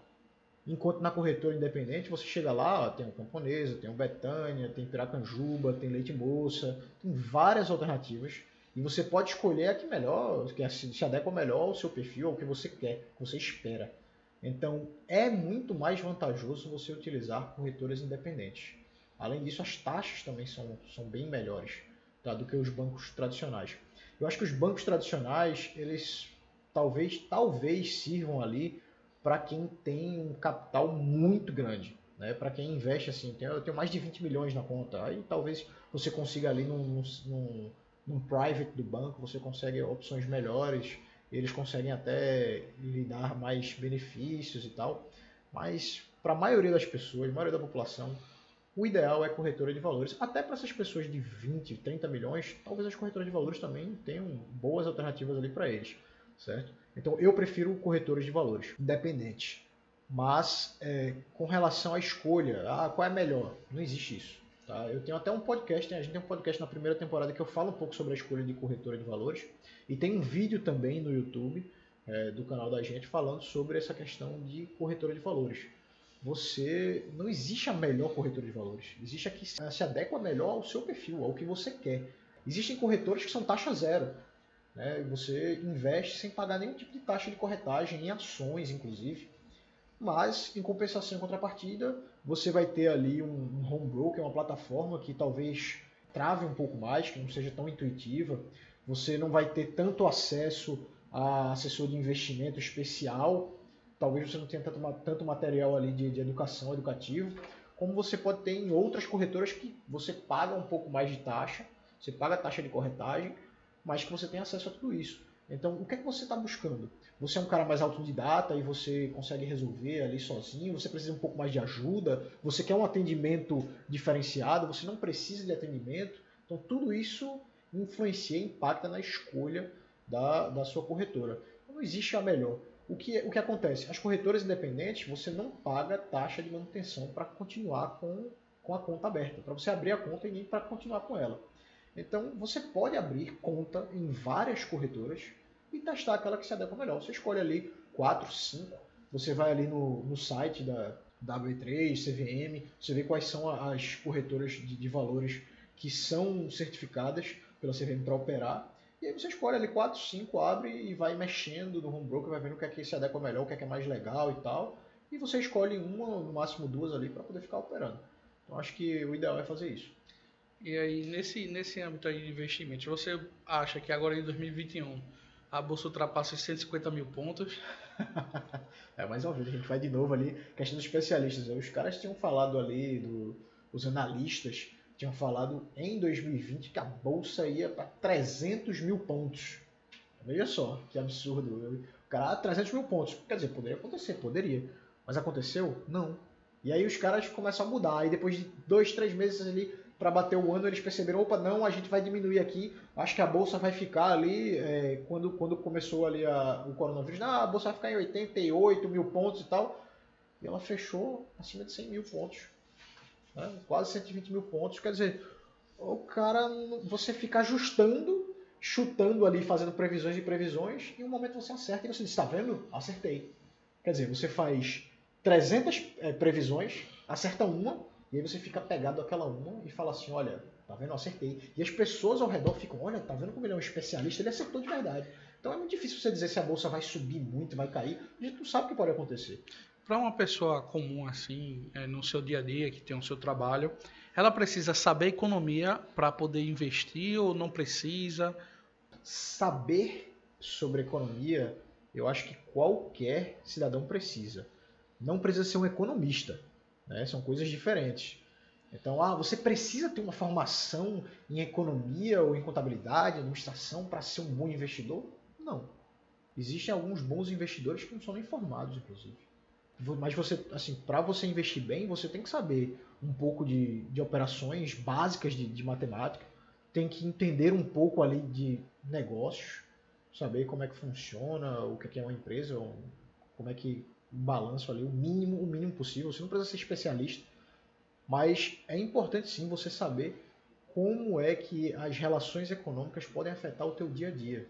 Enquanto na corretora independente, você chega lá, ó, tem o Camponesa, tem o Betânia, tem Piracanjuba, tem Leite Moça, tem várias alternativas. E você pode escolher a que melhor, que se adequa melhor ao seu perfil, ao que você quer, que você espera. Então, é muito mais vantajoso você utilizar corretoras independentes. Além disso, as taxas também são, são bem melhores tá, do que os bancos tradicionais. Eu acho que os bancos tradicionais, eles talvez, talvez sirvam ali para quem tem um capital muito grande. Né? Para quem investe assim, eu tenho mais de 20 milhões na conta, aí talvez você consiga ali num, num, num private do banco, você consegue opções melhores, eles conseguem até lhe dar mais benefícios e tal. Mas para a maioria das pessoas, a maioria da população, o ideal é corretora de valores. Até para essas pessoas de 20, 30 milhões, talvez as corretoras de valores também tenham boas alternativas ali para eles, certo? Então eu prefiro corretores de valores independentes. Mas é, com relação à escolha, ah, qual é melhor? Não existe isso. Tá? Eu tenho até um podcast, a gente tem um podcast na primeira temporada que eu falo um pouco sobre a escolha de corretora de valores. E tem um vídeo também no YouTube é, do canal da gente falando sobre essa questão de corretora de valores. Você não existe a melhor corretora de valores. Existe a que se adequa melhor ao seu perfil, ao que você quer. Existem corretoras que são taxa zero. Né? Você investe sem pagar nenhum tipo de taxa de corretagem, em ações inclusive. Mas, em compensação em contrapartida, você vai ter ali um, home broker, uma plataforma que talvez trave um pouco mais, que não seja tão intuitiva. Você não vai ter tanto acesso a assessor de investimento especial. Talvez você não tenha tanto, tanto material ali de, de educação, educativo. Como você pode ter em outras corretoras que você paga um pouco mais de taxa. Você paga a taxa de corretagem, mas que você tem acesso a tudo isso. Então, o que é que você está buscando? Você é um cara mais autodidata e você consegue resolver ali sozinho, você precisa um pouco mais de ajuda, você quer um atendimento diferenciado, você não precisa de atendimento. Então, tudo isso influencia, impacta na escolha da, da sua corretora. Então, não existe a melhor. O que, o que acontece? As corretoras independentes, você não paga taxa de manutenção para continuar com, com a conta aberta, para você abrir a conta e nem para continuar com ela. Então você pode abrir conta em várias corretoras e testar aquela que se adequa melhor. Você escolhe ali 4, 5, você vai ali no, no site da W3, CVM, você vê quais são as corretoras de, de valores que são certificadas pela CVM para operar. E aí você escolhe ali 4, 5, abre e vai mexendo no home broker, vai vendo o que é que se adequa melhor, o que é que é mais legal e tal. E você escolhe uma, no máximo duas ali para poder ficar operando. Então acho que o ideal é fazer isso.
E aí, nesse, nesse âmbito aí de investimentos, você acha que agora em 2021 a bolsa ultrapassa os 150 mil pontos?
é, mais uma vez, a gente vai de novo ali, questão dos especialistas. Os caras tinham falado ali, do, os analistas tinham falado em 2020 que a bolsa ia para 300 mil pontos. Veja só, que absurdo. O cara, 300 ah, mil pontos. Quer dizer, poderia acontecer, poderia. Mas aconteceu? Não. E aí os caras começam a mudar. Aí depois de dois, três meses ali, para bater o ano, eles perceberam, opa, não, a gente vai diminuir aqui, acho que a bolsa vai ficar ali, é, quando, quando começou ali a, o coronavírus, não, a bolsa vai ficar em 88 mil pontos e tal, e ela fechou acima de 100 mil pontos, né? quase 120 mil pontos, quer dizer, o cara, você fica ajustando, chutando ali, fazendo previsões e previsões, e um momento você acerta e você diz, tá vendo? Acertei. Quer dizer, você faz 300 é, previsões, acerta uma, e aí você fica pegado àquela uma e fala assim, olha, tá vendo? Acertei. E as pessoas ao redor ficam, olha, tá vendo como ele é um especialista? Ele acertou de verdade. Então é muito difícil você dizer se a bolsa vai subir muito, vai cair. A gente não sabe o que pode acontecer.
Para uma pessoa comum assim, é, no seu dia a dia, que tem o seu trabalho, ela precisa saber economia para poder investir ou não precisa?
Saber sobre economia, eu acho que qualquer cidadão precisa. Não precisa ser um economista, né? são coisas diferentes. Então, ah, você precisa ter uma formação em economia ou em contabilidade, administração para ser um bom investidor? Não. Existem alguns bons investidores que não são nem formados, inclusive. Mas você, assim, para você investir bem, você tem que saber um pouco de, de operações básicas de, de matemática, tem que entender um pouco ali de negócios, saber como é que funciona, o que é uma empresa, como é que balanço ali, o mínimo, o mínimo possível. Você não precisa ser especialista, mas é importante sim você saber como é que as relações econômicas podem afetar o teu dia a dia.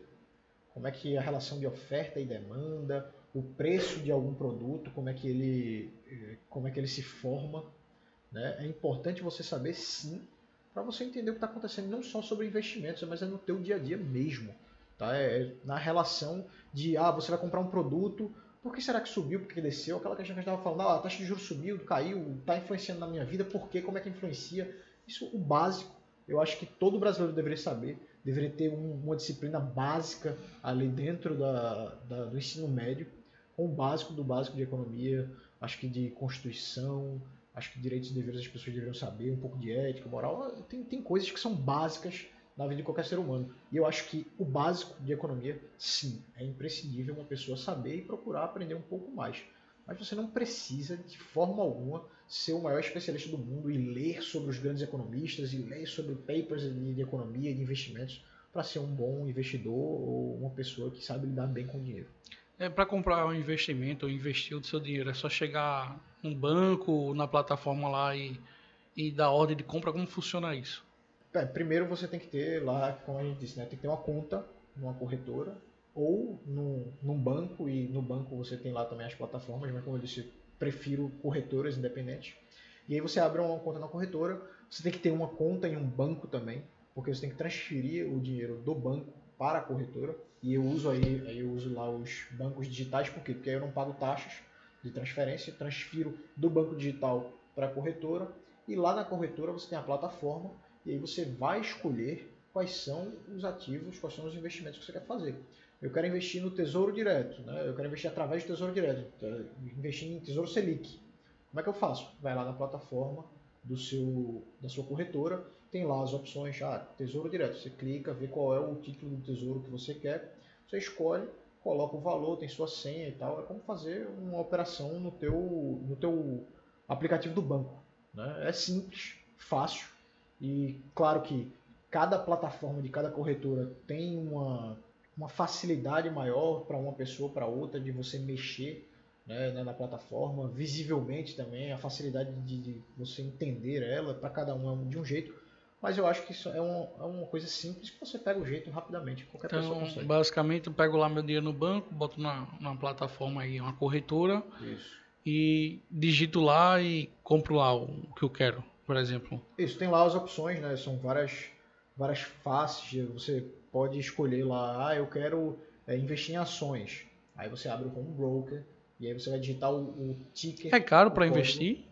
Como é que a relação de oferta e demanda, o preço de algum produto, como é que ele, eh, como é que ele se forma né? É importante você saber sim, para você entender o que está acontecendo, não só sobre investimentos, mas é no teu dia a dia mesmo. Tá? É, é na relação de, ah, você vai comprar um produto, por que será que subiu, por que desceu? Aquela questão que a gente estava falando, ah, a taxa de juros subiu, caiu, está influenciando na minha vida, por quê, como é que influencia? Isso, o básico, eu acho que todo brasileiro deveria saber, deveria ter um, uma disciplina básica ali dentro da, da, do ensino médio, com o básico do básico de economia, acho que de constituição, acho que direitos e deveres as pessoas deveriam saber, um pouco de ética, moral. Tem, tem coisas que são básicas na vida de qualquer ser humano. E eu acho que o básico de economia, sim, é imprescindível uma pessoa saber e procurar aprender um pouco mais. Mas você não precisa, de forma alguma, ser o maior especialista do mundo e ler sobre os grandes economistas e ler sobre papers de, economia e de investimentos para ser um bom investidor ou uma pessoa que sabe lidar bem com o dinheiro.
É, para comprar um investimento ou investir o seu dinheiro, é só chegar num banco, na plataforma lá e, e dar ordem de compra? Como funciona isso?
É, primeiro você tem que ter lá, como a gente disse, né, tem que ter uma conta numa corretora ou num, num banco, e no banco você tem lá também as plataformas, mas como eu disse, prefiro corretoras independentes. E aí você abre uma conta na corretora, você tem que ter uma conta em um banco também, porque você tem que transferir o dinheiro do banco para a corretora. E eu uso aí, eu uso lá os bancos digitais, por quê? Porque aí eu não pago taxas de transferência, transfiro do banco digital para a corretora e lá na corretora você tem a plataforma e aí você vai escolher quais são os ativos, quais são os investimentos que você quer fazer. Eu quero investir no Tesouro Direto, né? eu quero investir através do Tesouro Direto, então, investir em Tesouro Selic. Como é que eu faço? Vai lá na plataforma do seu, da sua corretora, tem lá as opções, ah, Tesouro Direto, você clica, vê qual é o título do tesouro que você quer, você escolhe, coloca o valor, tem sua senha e tal, é como fazer uma operação no teu, no teu aplicativo do banco. Né? É simples, fácil e claro que cada plataforma de cada corretora tem uma, uma facilidade maior para uma pessoa para outra de você mexer né, na plataforma, visivelmente também, a facilidade de, de você entender ela, para cada um é de um jeito, mas eu acho que isso é, um, é uma coisa simples que você pega o jeito rapidamente, qualquer então, pessoa consegue.
Basicamente, eu pego lá meu dinheiro no banco, boto na, na plataforma aí, uma corretora,
isso.
e digito lá e compro lá o que eu quero, por exemplo.
Isso, tem lá as opções, né? São várias, várias faces, você pode escolher lá, ah, eu quero é, investir em ações. Aí você abre o home broker, e aí você vai digitar o, o ticker.
É caro para investir?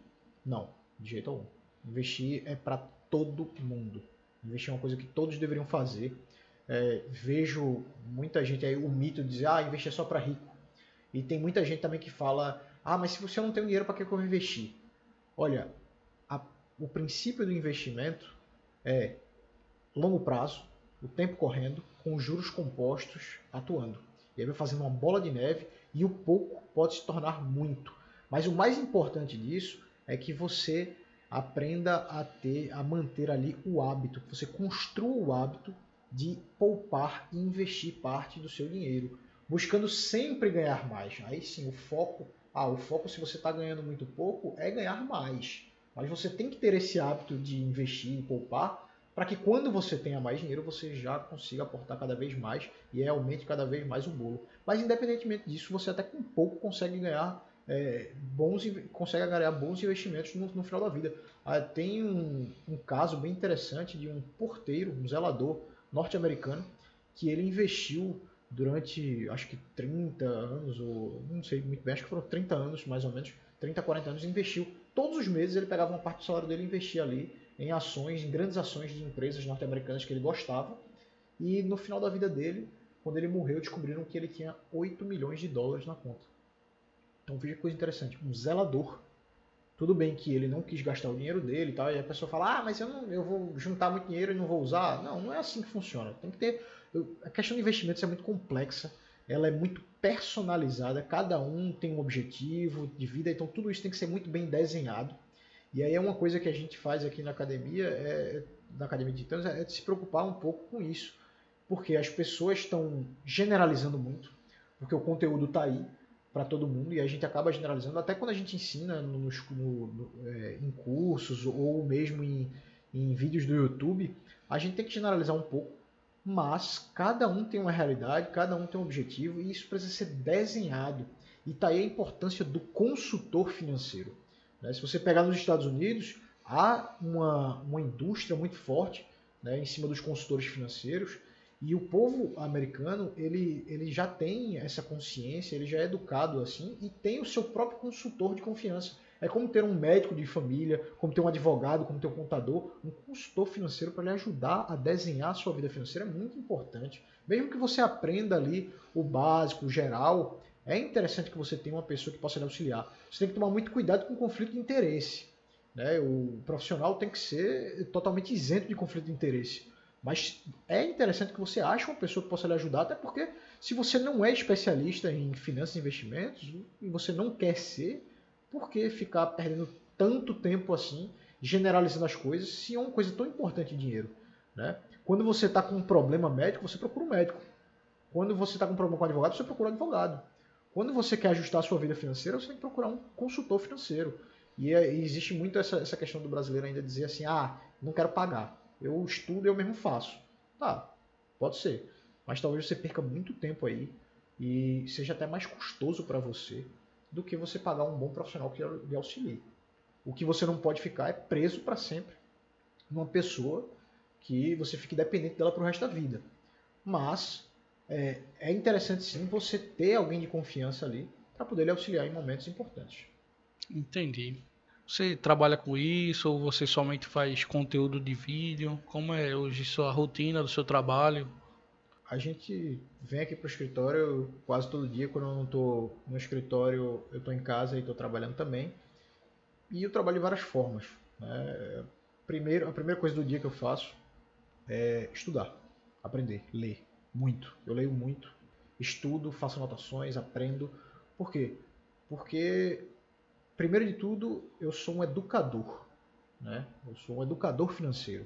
Não, de jeito algum. Investir é para todo mundo. Investir é uma coisa que todos deveriam fazer. É, vejo muita gente aí, o mito de dizer, ah, investir é só para rico. E tem muita gente também que fala, ah, mas se você não tem dinheiro, para que eu vou investir? Olha, o princípio do investimento é longo prazo, o tempo correndo, com juros compostos atuando. E aí vai fazendo uma bola de neve e o pouco pode se tornar muito. Mas o mais importante disso é que você aprenda a ter, a manter ali o hábito, você construa o hábito de poupar e investir parte do seu dinheiro, buscando sempre ganhar mais. Aí sim, o foco, ah, o foco se você está ganhando muito pouco é ganhar mais. Mas você tem que ter esse hábito de investir e poupar para que quando você tenha mais dinheiro, você já consiga aportar cada vez mais e aumente cada vez mais o bolo. Mas independentemente disso, você até com pouco consegue ganhar é, bons consegue ganhar bons investimentos no, no final da vida. Ah, tem um, um, caso bem interessante de um porteiro, um zelador norte-americano, que ele investiu durante acho que 30 anos, ou não sei muito bem, acho que foram 30 anos mais ou menos, 30, 40 anos, investiu. Todos os meses ele pegava uma parte do salário dele e investia ali em ações, em grandes ações de empresas norte-americanas que ele gostava. E no final da vida dele, quando ele morreu, descobriram que ele tinha 8 milhões de dólares na conta. Então veja que coisa interessante, um zelador. Tudo bem que ele não quis gastar o dinheiro dele e tal, e a pessoa fala, ah, mas eu, não, eu vou juntar muito dinheiro e não vou usar. Não, não é assim que funciona. Tem que ter. A questão de investimentos é muito complexa, ela é muito personalizada, cada um tem um objetivo de vida, então tudo isso tem que ser muito bem desenhado. E aí é uma coisa que a gente faz aqui na academia, é, na Academia de Titãs, é se preocupar um pouco com isso. Porque as pessoas estão generalizando muito, porque o conteúdo está aí para todo mundo e a gente acaba generalizando, até quando a gente ensina no, no, no, é, em cursos ou mesmo em, em vídeos do YouTube, a gente tem que generalizar um pouco, mas cada um tem uma realidade, cada um tem um objetivo e isso precisa ser desenhado. E está aí a importância do consultor financeiro. Né? Se você pegar nos Estados Unidos, há uma, uma indústria muito forte né, em cima dos consultores financeiros e o povo americano ele, ele já tem essa consciência, ele já é educado assim e tem o seu próprio consultor de confiança. É como ter um médico de família, como ter um advogado, como ter um contador, um consultor financeiro para lhe ajudar a desenhar a sua vida financeira é muito importante. Mesmo que você aprenda ali o básico, o geral, é interessante que você tenha uma pessoa que possa lhe auxiliar. Você tem que tomar muito cuidado com o conflito de interesse. Né? O profissional tem que ser totalmente isento de conflito de interesse. Mas é interessante que você ache uma pessoa que possa lhe ajudar, até porque se você não é especialista em finanças e investimentos e você não quer ser, por que ficar perdendo tanto tempo assim generalizando as coisas se é uma coisa tão importante dinheiro? Né? Quando você está com um problema médico, você procura um médico. Quando você está com um problema com um advogado, você procura um advogado. Quando você quer ajustar a sua vida financeira, você tem que procurar um consultor financeiro. E, é, e existe muito essa, essa questão do brasileiro ainda dizer assim, ah, não quero pagar. Eu estudo e eu mesmo faço. Tá, pode ser. Mas talvez você perca muito tempo aí e seja até mais custoso para você do que você pagar um bom profissional que lhe auxilie. O que você não pode ficar é preso para sempre numa pessoa que você fique dependente dela para o resto da vida. Mas é, é interessante sim você ter alguém de confiança ali para poder lhe auxiliar em momentos importantes.
Entendi. Você trabalha com isso ou você somente faz conteúdo de vídeo? Como é hoje sua rotina do seu trabalho?
A gente vem aqui para o escritório quase todo dia. Quando eu não estou no escritório, eu estou em casa e estou trabalhando também. E eu trabalho de várias formas. Né? Primeiro, a primeira coisa do dia que eu faço é estudar, aprender, ler muito. Eu leio muito, estudo, faço anotações, aprendo. Por quê? Porque, primeiro de tudo, eu sou um educador. Né? Eu sou um educador financeiro.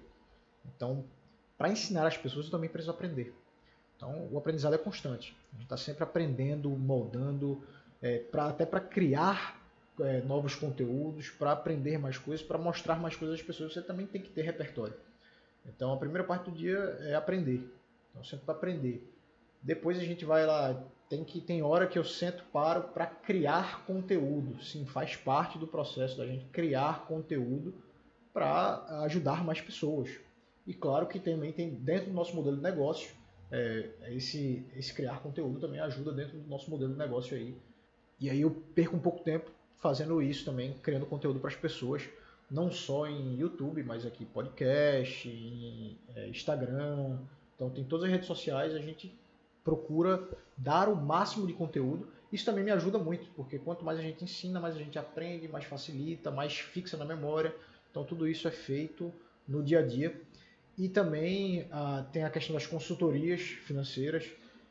Então, para ensinar as pessoas, eu também preciso aprender. Então, o aprendizado é constante. A gente está sempre aprendendo, moldando, é, pra, até para criar é, novos conteúdos, para aprender mais coisas, para mostrar mais coisas às pessoas. Você também tem que ter repertório. Então, a primeira parte do dia é aprender. Então, sempre para aprender. Depois a gente vai lá, tem que tem hora que eu sento paro para criar conteúdo. Sim, faz parte do processo da gente criar conteúdo para ajudar mais pessoas. E claro que também tem dentro do nosso modelo de negócio, é, esse, esse criar conteúdo também ajuda dentro do nosso modelo de negócio aí. E aí eu perco um pouco tempo fazendo isso também, criando conteúdo para as pessoas, não só em YouTube, mas aqui podcast, em é, Instagram, então tem todas as redes sociais, a gente procura dar o máximo de conteúdo. Isso também me ajuda muito, porque quanto mais a gente ensina, mais a gente aprende, mais facilita, mais fixa na memória. Então tudo isso é feito no dia a dia. E também ah, tem a questão das consultorias financeiras.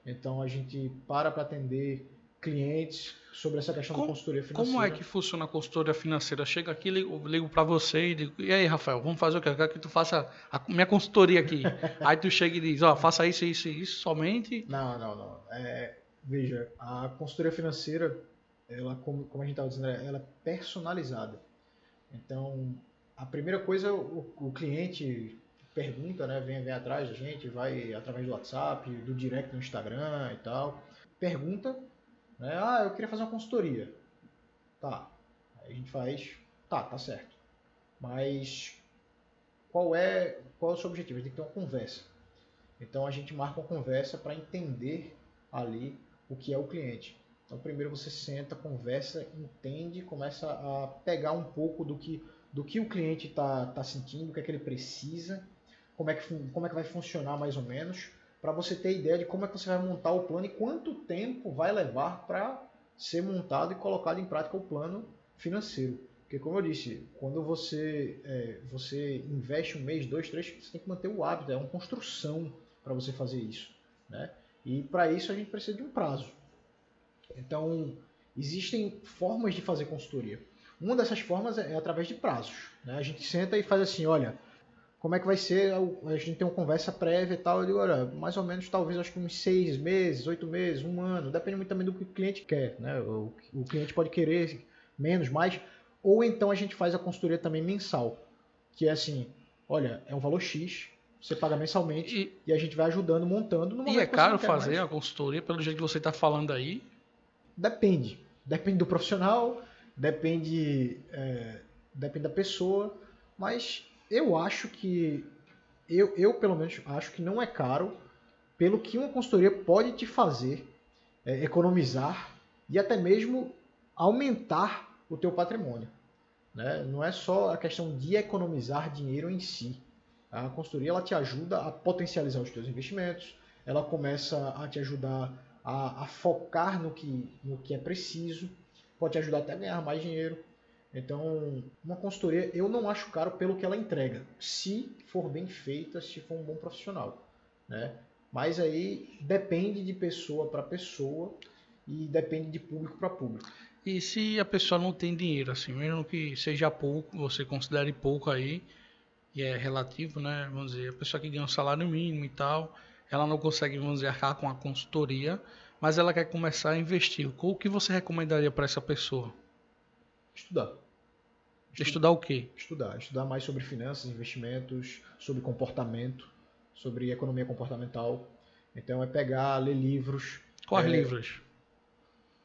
Então a gente para para atender clientes sobre essa questão como, da consultoria financeira.
Como é que funciona a consultoria financeira? Chega aqui, ligo, ligo para você e digo, e aí, Rafael, vamos fazer o quê? Eu quero que tu faça a minha consultoria aqui. aí tu chega e diz, ó, oh, faça isso, isso e isso somente.
Não, não, não. É, veja, a consultoria financeira, ela, como, como a gente estava dizendo, ela é personalizada. Então, a primeira coisa, o, o cliente pergunta, né? Vem, vem atrás da gente, vai através do WhatsApp, do direct no Instagram e tal. Pergunta, né? Ah, eu queria fazer uma consultoria. Tá. Aí a gente faz. Tá, tá certo. Mas qual é, qual é o seu objetivo? A gente tem que ter uma conversa. Então a gente marca uma conversa para entender ali o que é o cliente. Então primeiro você senta, conversa, entende, começa a pegar um pouco do que, do que o cliente está tá sentindo, o que é que ele precisa, como é que, como é que vai funcionar mais ou menos, para você ter ideia de como é que você vai montar o plano e quanto tempo vai levar para ser montado e colocado em prática o plano financeiro. Porque como eu disse, quando você, é, você investe um mês, dois, três, você tem que manter o hábito, é uma construção para você fazer isso. Né? E para isso a gente precisa de um prazo. Então, existem formas de fazer consultoria. Uma dessas formas é, é através de prazos. Né? A gente senta e faz assim, olha, como é que vai ser? A gente tem uma conversa prévia e tal. Eu digo, olha, mais ou menos, talvez, acho que uns seis meses, oito meses, um ano. Depende muito também do que o cliente quer. Né? O, o cliente pode querer menos, mais. Ou então a gente faz a consultoria também mensal, que é assim, olha, é um valor X, você paga mensalmente e, e a gente vai ajudando, montando.
No e é caro fazer mais. a consultoria, pelo jeito que você está falando aí?
Depende. Depende do profissional, depende, é, depende da pessoa, mas eu acho que, eu, eu pelo menos acho que não é caro pelo que uma consultoria pode te fazer é, economizar e até mesmo aumentar o teu patrimônio. Né? Não é só a questão de economizar dinheiro em si. A consultoria ela te ajuda a potencializar os teus investimentos, ela começa a te ajudar a, a focar no que, no que é preciso, pode te ajudar até a ganhar mais dinheiro. Então, uma consultoria eu não acho caro pelo que ela entrega, se for bem feita, se for um bom profissional. Né? Mas aí depende de pessoa para pessoa e depende de público para público.
E se a pessoa não tem dinheiro, assim, mesmo que seja pouco, você considere pouco aí, e é relativo, né? Vamos dizer, a pessoa que ganha um salário mínimo e tal, ela não consegue, vamos dizer, arcar com a consultoria, mas ela quer começar a investir. O que você recomendaria para essa pessoa?
Estudar.
Estudar o quê?
Estudar. Estudar mais sobre finanças, investimentos, sobre comportamento, sobre economia comportamental. Então é pegar, ler livros.
Quais
é,
livros?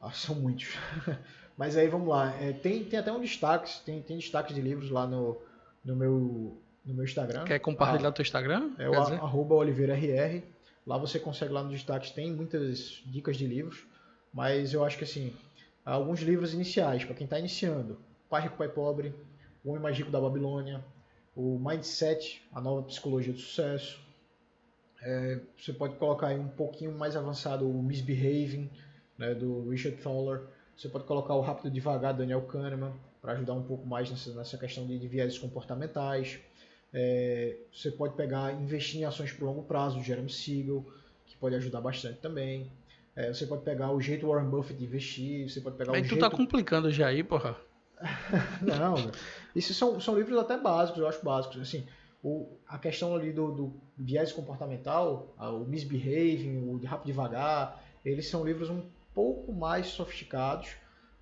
Ah, são muitos. Mas aí vamos lá. É, tem, tem até um destaque, tem, tem destaques de livros lá no, no, meu, no meu Instagram.
Quer compartilhar ah, o teu Instagram?
É o arroba oliveirarr. Lá você consegue lá nos destaques, tem muitas dicas de livros. Mas eu acho que assim, alguns livros iniciais, para quem está iniciando. Pai Rico, Pai Pobre, O Homem Mais Rico da Babilônia, o Mindset, a nova psicologia do sucesso. É, você pode colocar aí um pouquinho mais avançado o Misbehaving, né, do Richard Thaler. Você pode colocar o Rápido Devagar, do Daniel Kahneman, para ajudar um pouco mais nessa, nessa questão de, de viés comportamentais. É, você pode pegar investir em ações por longo prazo, do Jeremy Siegel, que pode ajudar bastante também. É, você pode pegar o jeito Warren Buffett de investir, você pode pegar o
tu
jeito...
tá complicando já aí, porra.
Não, isso são, são livros até básicos, eu acho básicos. Assim, o, a questão ali do, do viés comportamental, o misbehaving, o rápido devagar, eles são livros um pouco mais sofisticados,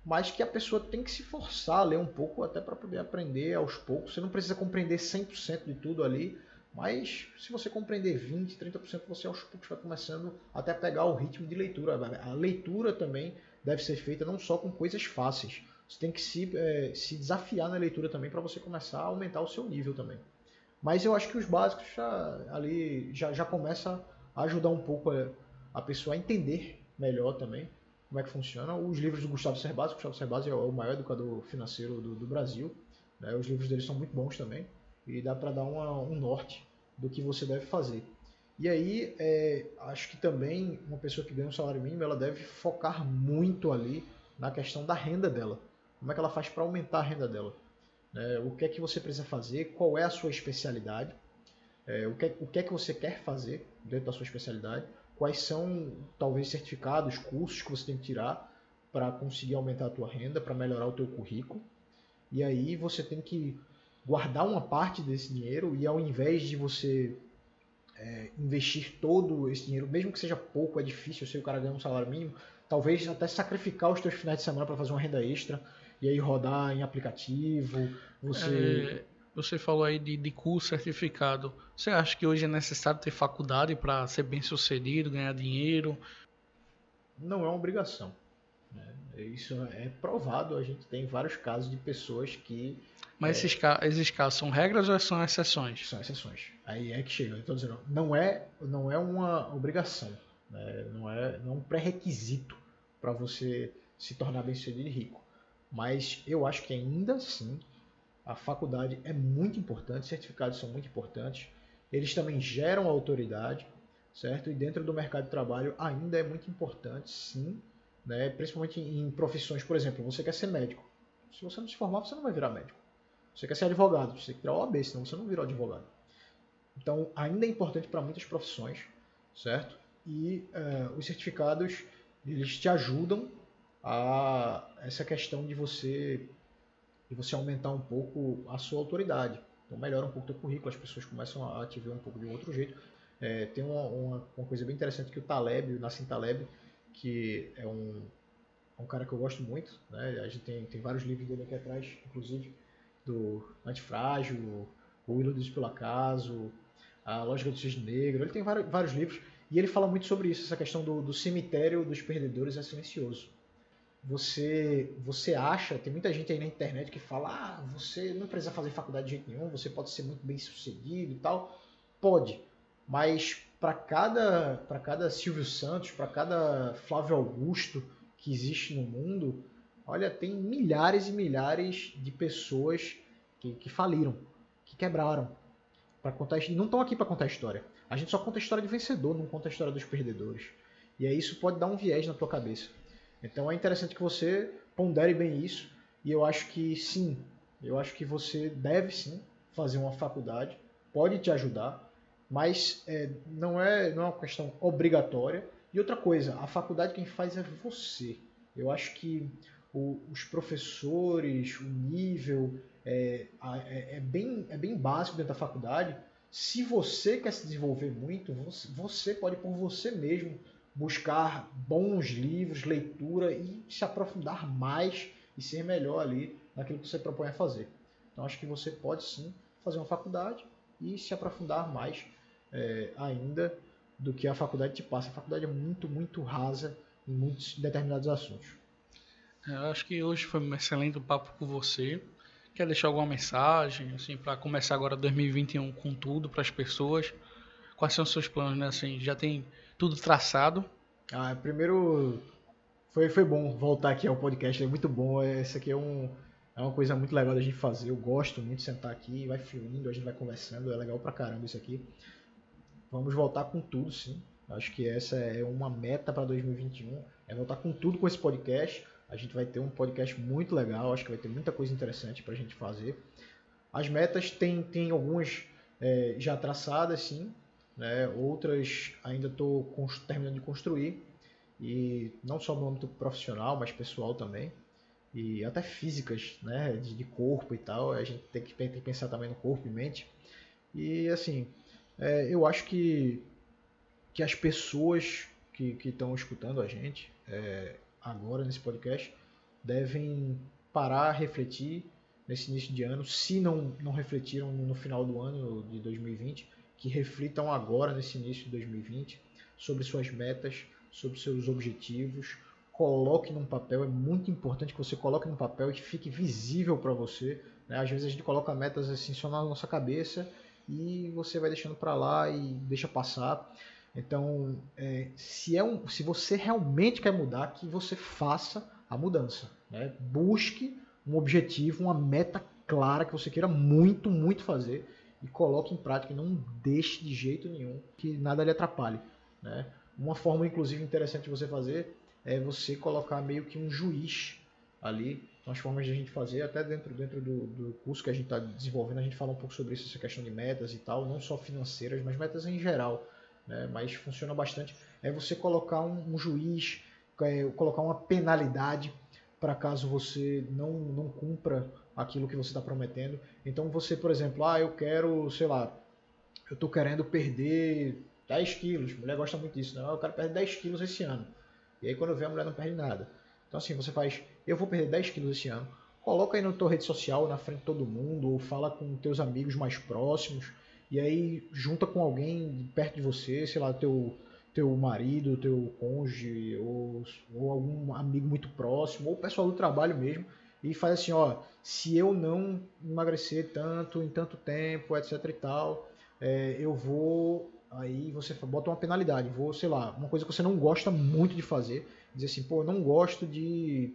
mas que a pessoa tem que se forçar a ler um pouco até para poder aprender aos poucos. Você não precisa compreender 100% de tudo ali, mas se você compreender 20, 30%, você aos poucos vai começando até pegar o ritmo de leitura. A leitura também deve ser feita não só com coisas fáceis. Você tem que se, é, se desafiar na leitura também para você começar a aumentar o seu nível também. Mas eu acho que os básicos já, ali já, já começa a ajudar um pouco a, a pessoa a entender melhor também como é que funciona. Os livros do Gustavo Cerbasi, Gustavo Cerbasi é o maior educador financeiro do, do Brasil. Né? Os livros dele são muito bons também e dá para dar uma, um norte do que você deve fazer. E aí, é, acho que também uma pessoa que ganha um salário mínimo, ela deve focar muito ali na questão da renda dela. Como é que ela faz para aumentar a renda dela? É, o que é que você precisa fazer? Qual é a sua especialidade? É, o, que é, o que é que você quer fazer dentro da sua especialidade? quais são talvez certificados, cursos que você tem que tirar para conseguir aumentar a tua renda, para melhorar o teu currículo. E aí você tem que guardar uma parte desse dinheiro e ao invés de você é, investir todo esse dinheiro, mesmo que seja pouco, é difícil, eu sei o cara ganha um salário mínimo, talvez até sacrificar os teus finais de semana para fazer uma renda extra e aí rodar em aplicativo, você...
É Você falou aí de, de curso certificado. Você acha que hoje é necessário ter faculdade para ser bem sucedido, ganhar dinheiro?
Não é uma obrigação. Né? Isso é provado. A gente tem vários casos de pessoas que.
Mas é, esses, esses casos são regras ou são exceções?
São exceções. Aí é que chega. Estou dizendo, não é, não é uma obrigação. Né? Não, é, não é um pré-requisito para você se tornar bem-sucedido e rico. Mas eu acho que ainda assim a faculdade é muito importante, certificados são muito importantes. Eles também geram autoridade, certo? E dentro do mercado de trabalho ainda é muito importante, sim, né? principalmente em profissões, por exemplo, você quer ser médico. Se você não se formar, você não vai virar médico. Você quer ser advogado, você tem que tirar OAB, senão você não vira advogado. Então, ainda é importante para muitas profissões, certo? E uh, os certificados, eles te ajudam a essa questão de você e você aumentar um pouco a sua autoridade. Então melhora um pouco o teu currículo, as pessoas começam a te ver um pouco de um outro jeito. É, tem uma, uma, uma, coisa bem interessante que o Taleb, o Nassim Taleb, que é um, é um cara que eu gosto muito, né? a gente tem, tem vários livros dele aqui atrás, inclusive do Antifrágil, O Iludidos pelo Acaso, A Lógica do Cisne Negro, ele tem vários, vários livros e ele fala muito sobre isso, essa questão do, do cemitério dos perdedores é silencioso você você acha, tem muita gente aí na internet que fala, ah, você não precisa fazer faculdade de jeito nenhum, você pode ser muito bem sucedido e tal. Pode, mas para cada para cada Silvio Santos, para cada Flávio Augusto que existe no mundo, olha, tem milhares e milhares de pessoas que, que faliram, que quebraram. Para contar, não estão aqui para contar a história. A gente só conta a história de vencedor, não conta a história dos perdedores. E aí isso pode dar um viés na tua cabeça. Então é interessante que você pondere bem isso. E eu acho que sim, eu acho que você deve sim fazer uma faculdade, pode te ajudar, mas é, não, é, não é uma questão obrigatória. E outra coisa, a faculdade quem faz é você. Eu acho que o, os professores, o nível é, é, é, bem, é bem básico dentro da faculdade. Se você quer se desenvolver muito, você, você pode por você mesmo buscar bons livros, leitura e se aprofundar mais e ser melhor ali naquilo que você propõe a fazer. Então acho que você pode sim fazer uma faculdade e se aprofundar mais é, ainda do que a faculdade te passa. A faculdade é muito, muito rasa em muitos determinados assuntos.
É, eu acho que hoje foi um excelente papo com você. Quer deixar alguma mensagem assim para começar agora 2021 com tudo para as pessoas? Quais são os seus planos, né? Assim, já tem tudo traçado?
Ah, primeiro foi, foi bom voltar aqui ao podcast, é muito bom. Esse aqui é, um, é uma coisa muito legal da gente fazer. Eu gosto muito de sentar aqui, vai fluindo, a gente vai conversando, é legal pra caramba isso aqui. Vamos voltar com tudo, sim. Acho que essa é uma meta para 2021, é voltar com tudo com esse podcast. A gente vai ter um podcast muito legal, acho que vai ter muita coisa interessante para a gente fazer. As metas tem, tem algumas é, já traçadas, sim, né? outras ainda estou terminando de construir, e não só no âmbito profissional, mas pessoal também, e até físicas, né? de, de corpo e tal, a gente tem que, tem que, pensar também no corpo e mente. E assim, é, eu acho que, que as pessoas que estão escutando a gente é, agora nesse podcast devem parar, refletir nesse início de ano, se não, não refletiram no final do ano de 2020, que reflitam agora, nesse início de 2020, sobre suas metas, sobre seus objetivos. Coloque num papel, é muito importante que você coloque no papel e que fique visível para você. Né? Às vezes a gente coloca metas assim só na nossa cabeça e você vai deixando para lá e deixa passar. Então, é, se, é um, se você realmente quer mudar, que você faça a mudança. Né? Busque um objetivo, uma meta clara que você queira muito, muito fazer e coloque em prática não deixe de jeito nenhum que nada lhe atrapalhe. Né? Uma forma, inclusive, interessante de você fazer é você colocar meio que um juiz ali. São as formas de a gente fazer, até dentro, dentro do, do curso que a gente está desenvolvendo, a gente fala um pouco sobre isso, essa questão de metas e tal, não só financeiras, mas metas em geral. Né? Mas funciona bastante. É você colocar um, um juiz, é, colocar uma penalidade para caso você não, não cumpra aquilo que você está prometendo. Então você, por exemplo, ah, eu quero, sei lá, eu estou querendo perder 10 quilos. Mulher gosta muito disso, né? Ah, eu quero perder 10 quilos esse ano. E aí quando vê a mulher não perde nada. Então assim, você faz, eu vou perder 10 quilos esse ano. coloca aí na tua rede social, na frente de todo mundo, ou fala com teus amigos mais próximos, e aí junta com alguém perto de você, sei lá, teu, teu marido, teu cônjuge, ou, ou algum amigo muito próximo, ou o pessoal do trabalho mesmo, e faz assim, ó, se eu não emagrecer tanto em tanto tempo, etc e tal, é, eu vou aí você bota uma penalidade, vou, sei lá, uma coisa que você não gosta muito de fazer, dizer assim, pô, eu não gosto de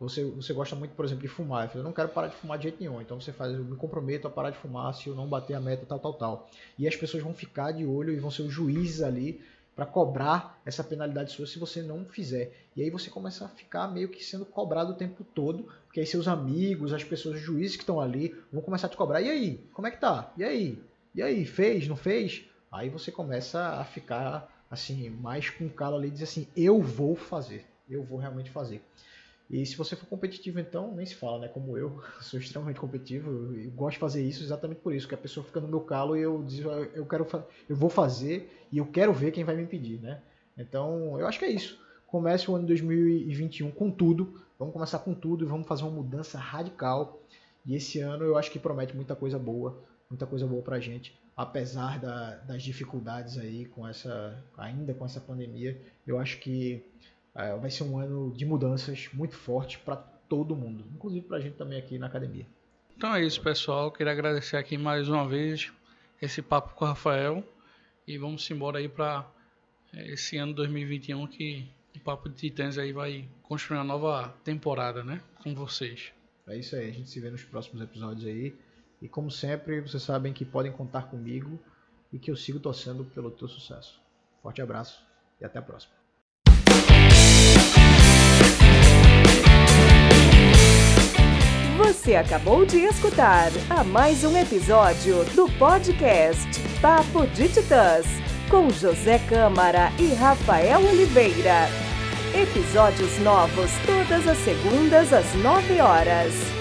você, você gosta muito, por exemplo, de fumar. Eu, não quero parar de fumar de jeito nenhum. Então você faz, eu me comprometo a parar de fumar se eu não bater a meta, tal, tal, tal. E as pessoas vão ficar de olho e vão ser os juízes ali para cobrar essa penalidade sua se você não fizer. E aí você começa a ficar meio que sendo cobrado o tempo todo, porque aí seus amigos, as pessoas, os juízes que estão ali, vão começar a te cobrar. E aí? Como é que tá? E aí? E aí? Fez? Não fez? Aí você começa a ficar assim, mais com calo ali e dizer assim, eu vou fazer. Eu vou realmente fazer. E se você for competitivo, então, nem se fala, né? Como eu, sou extremamente competitivo, eu gosto de fazer isso exatamente por isso, que a pessoa fica no meu calo e eu digo, eu quero, eu vou fazer e eu quero ver quem vai me impedir, né? Então, eu acho que é isso. Comece o ano 2021 com tudo, vamos começar com tudo e vamos fazer uma mudança radical. E esse ano eu acho que promete muita coisa boa, muita coisa boa pra gente, apesar da, das dificuldades aí com essa, ainda com essa pandemia. Eu acho que é, vai ser um ano de mudanças muito forte para todo mundo, inclusive para a gente também aqui na academia.
Então é isso, pessoal. Queria agradecer aqui mais uma vez esse papo com o Rafael e vamos embora aí para é, esse ano 2021 que o Papo de Titãs aí vai construir uma nova temporada, né, com vocês.
É isso aí, a gente se vê nos próximos episódios aí. E como sempre, vocês sabem que podem contar comigo e que eu sigo torcendo pelo teu sucesso. Forte abraço e até a próxima.
Você acabou de escutar a mais um episódio do podcast Papo de Titãs, com José Câmara e Rafael Oliveira. Episódios novos todas as segundas às 9 horas.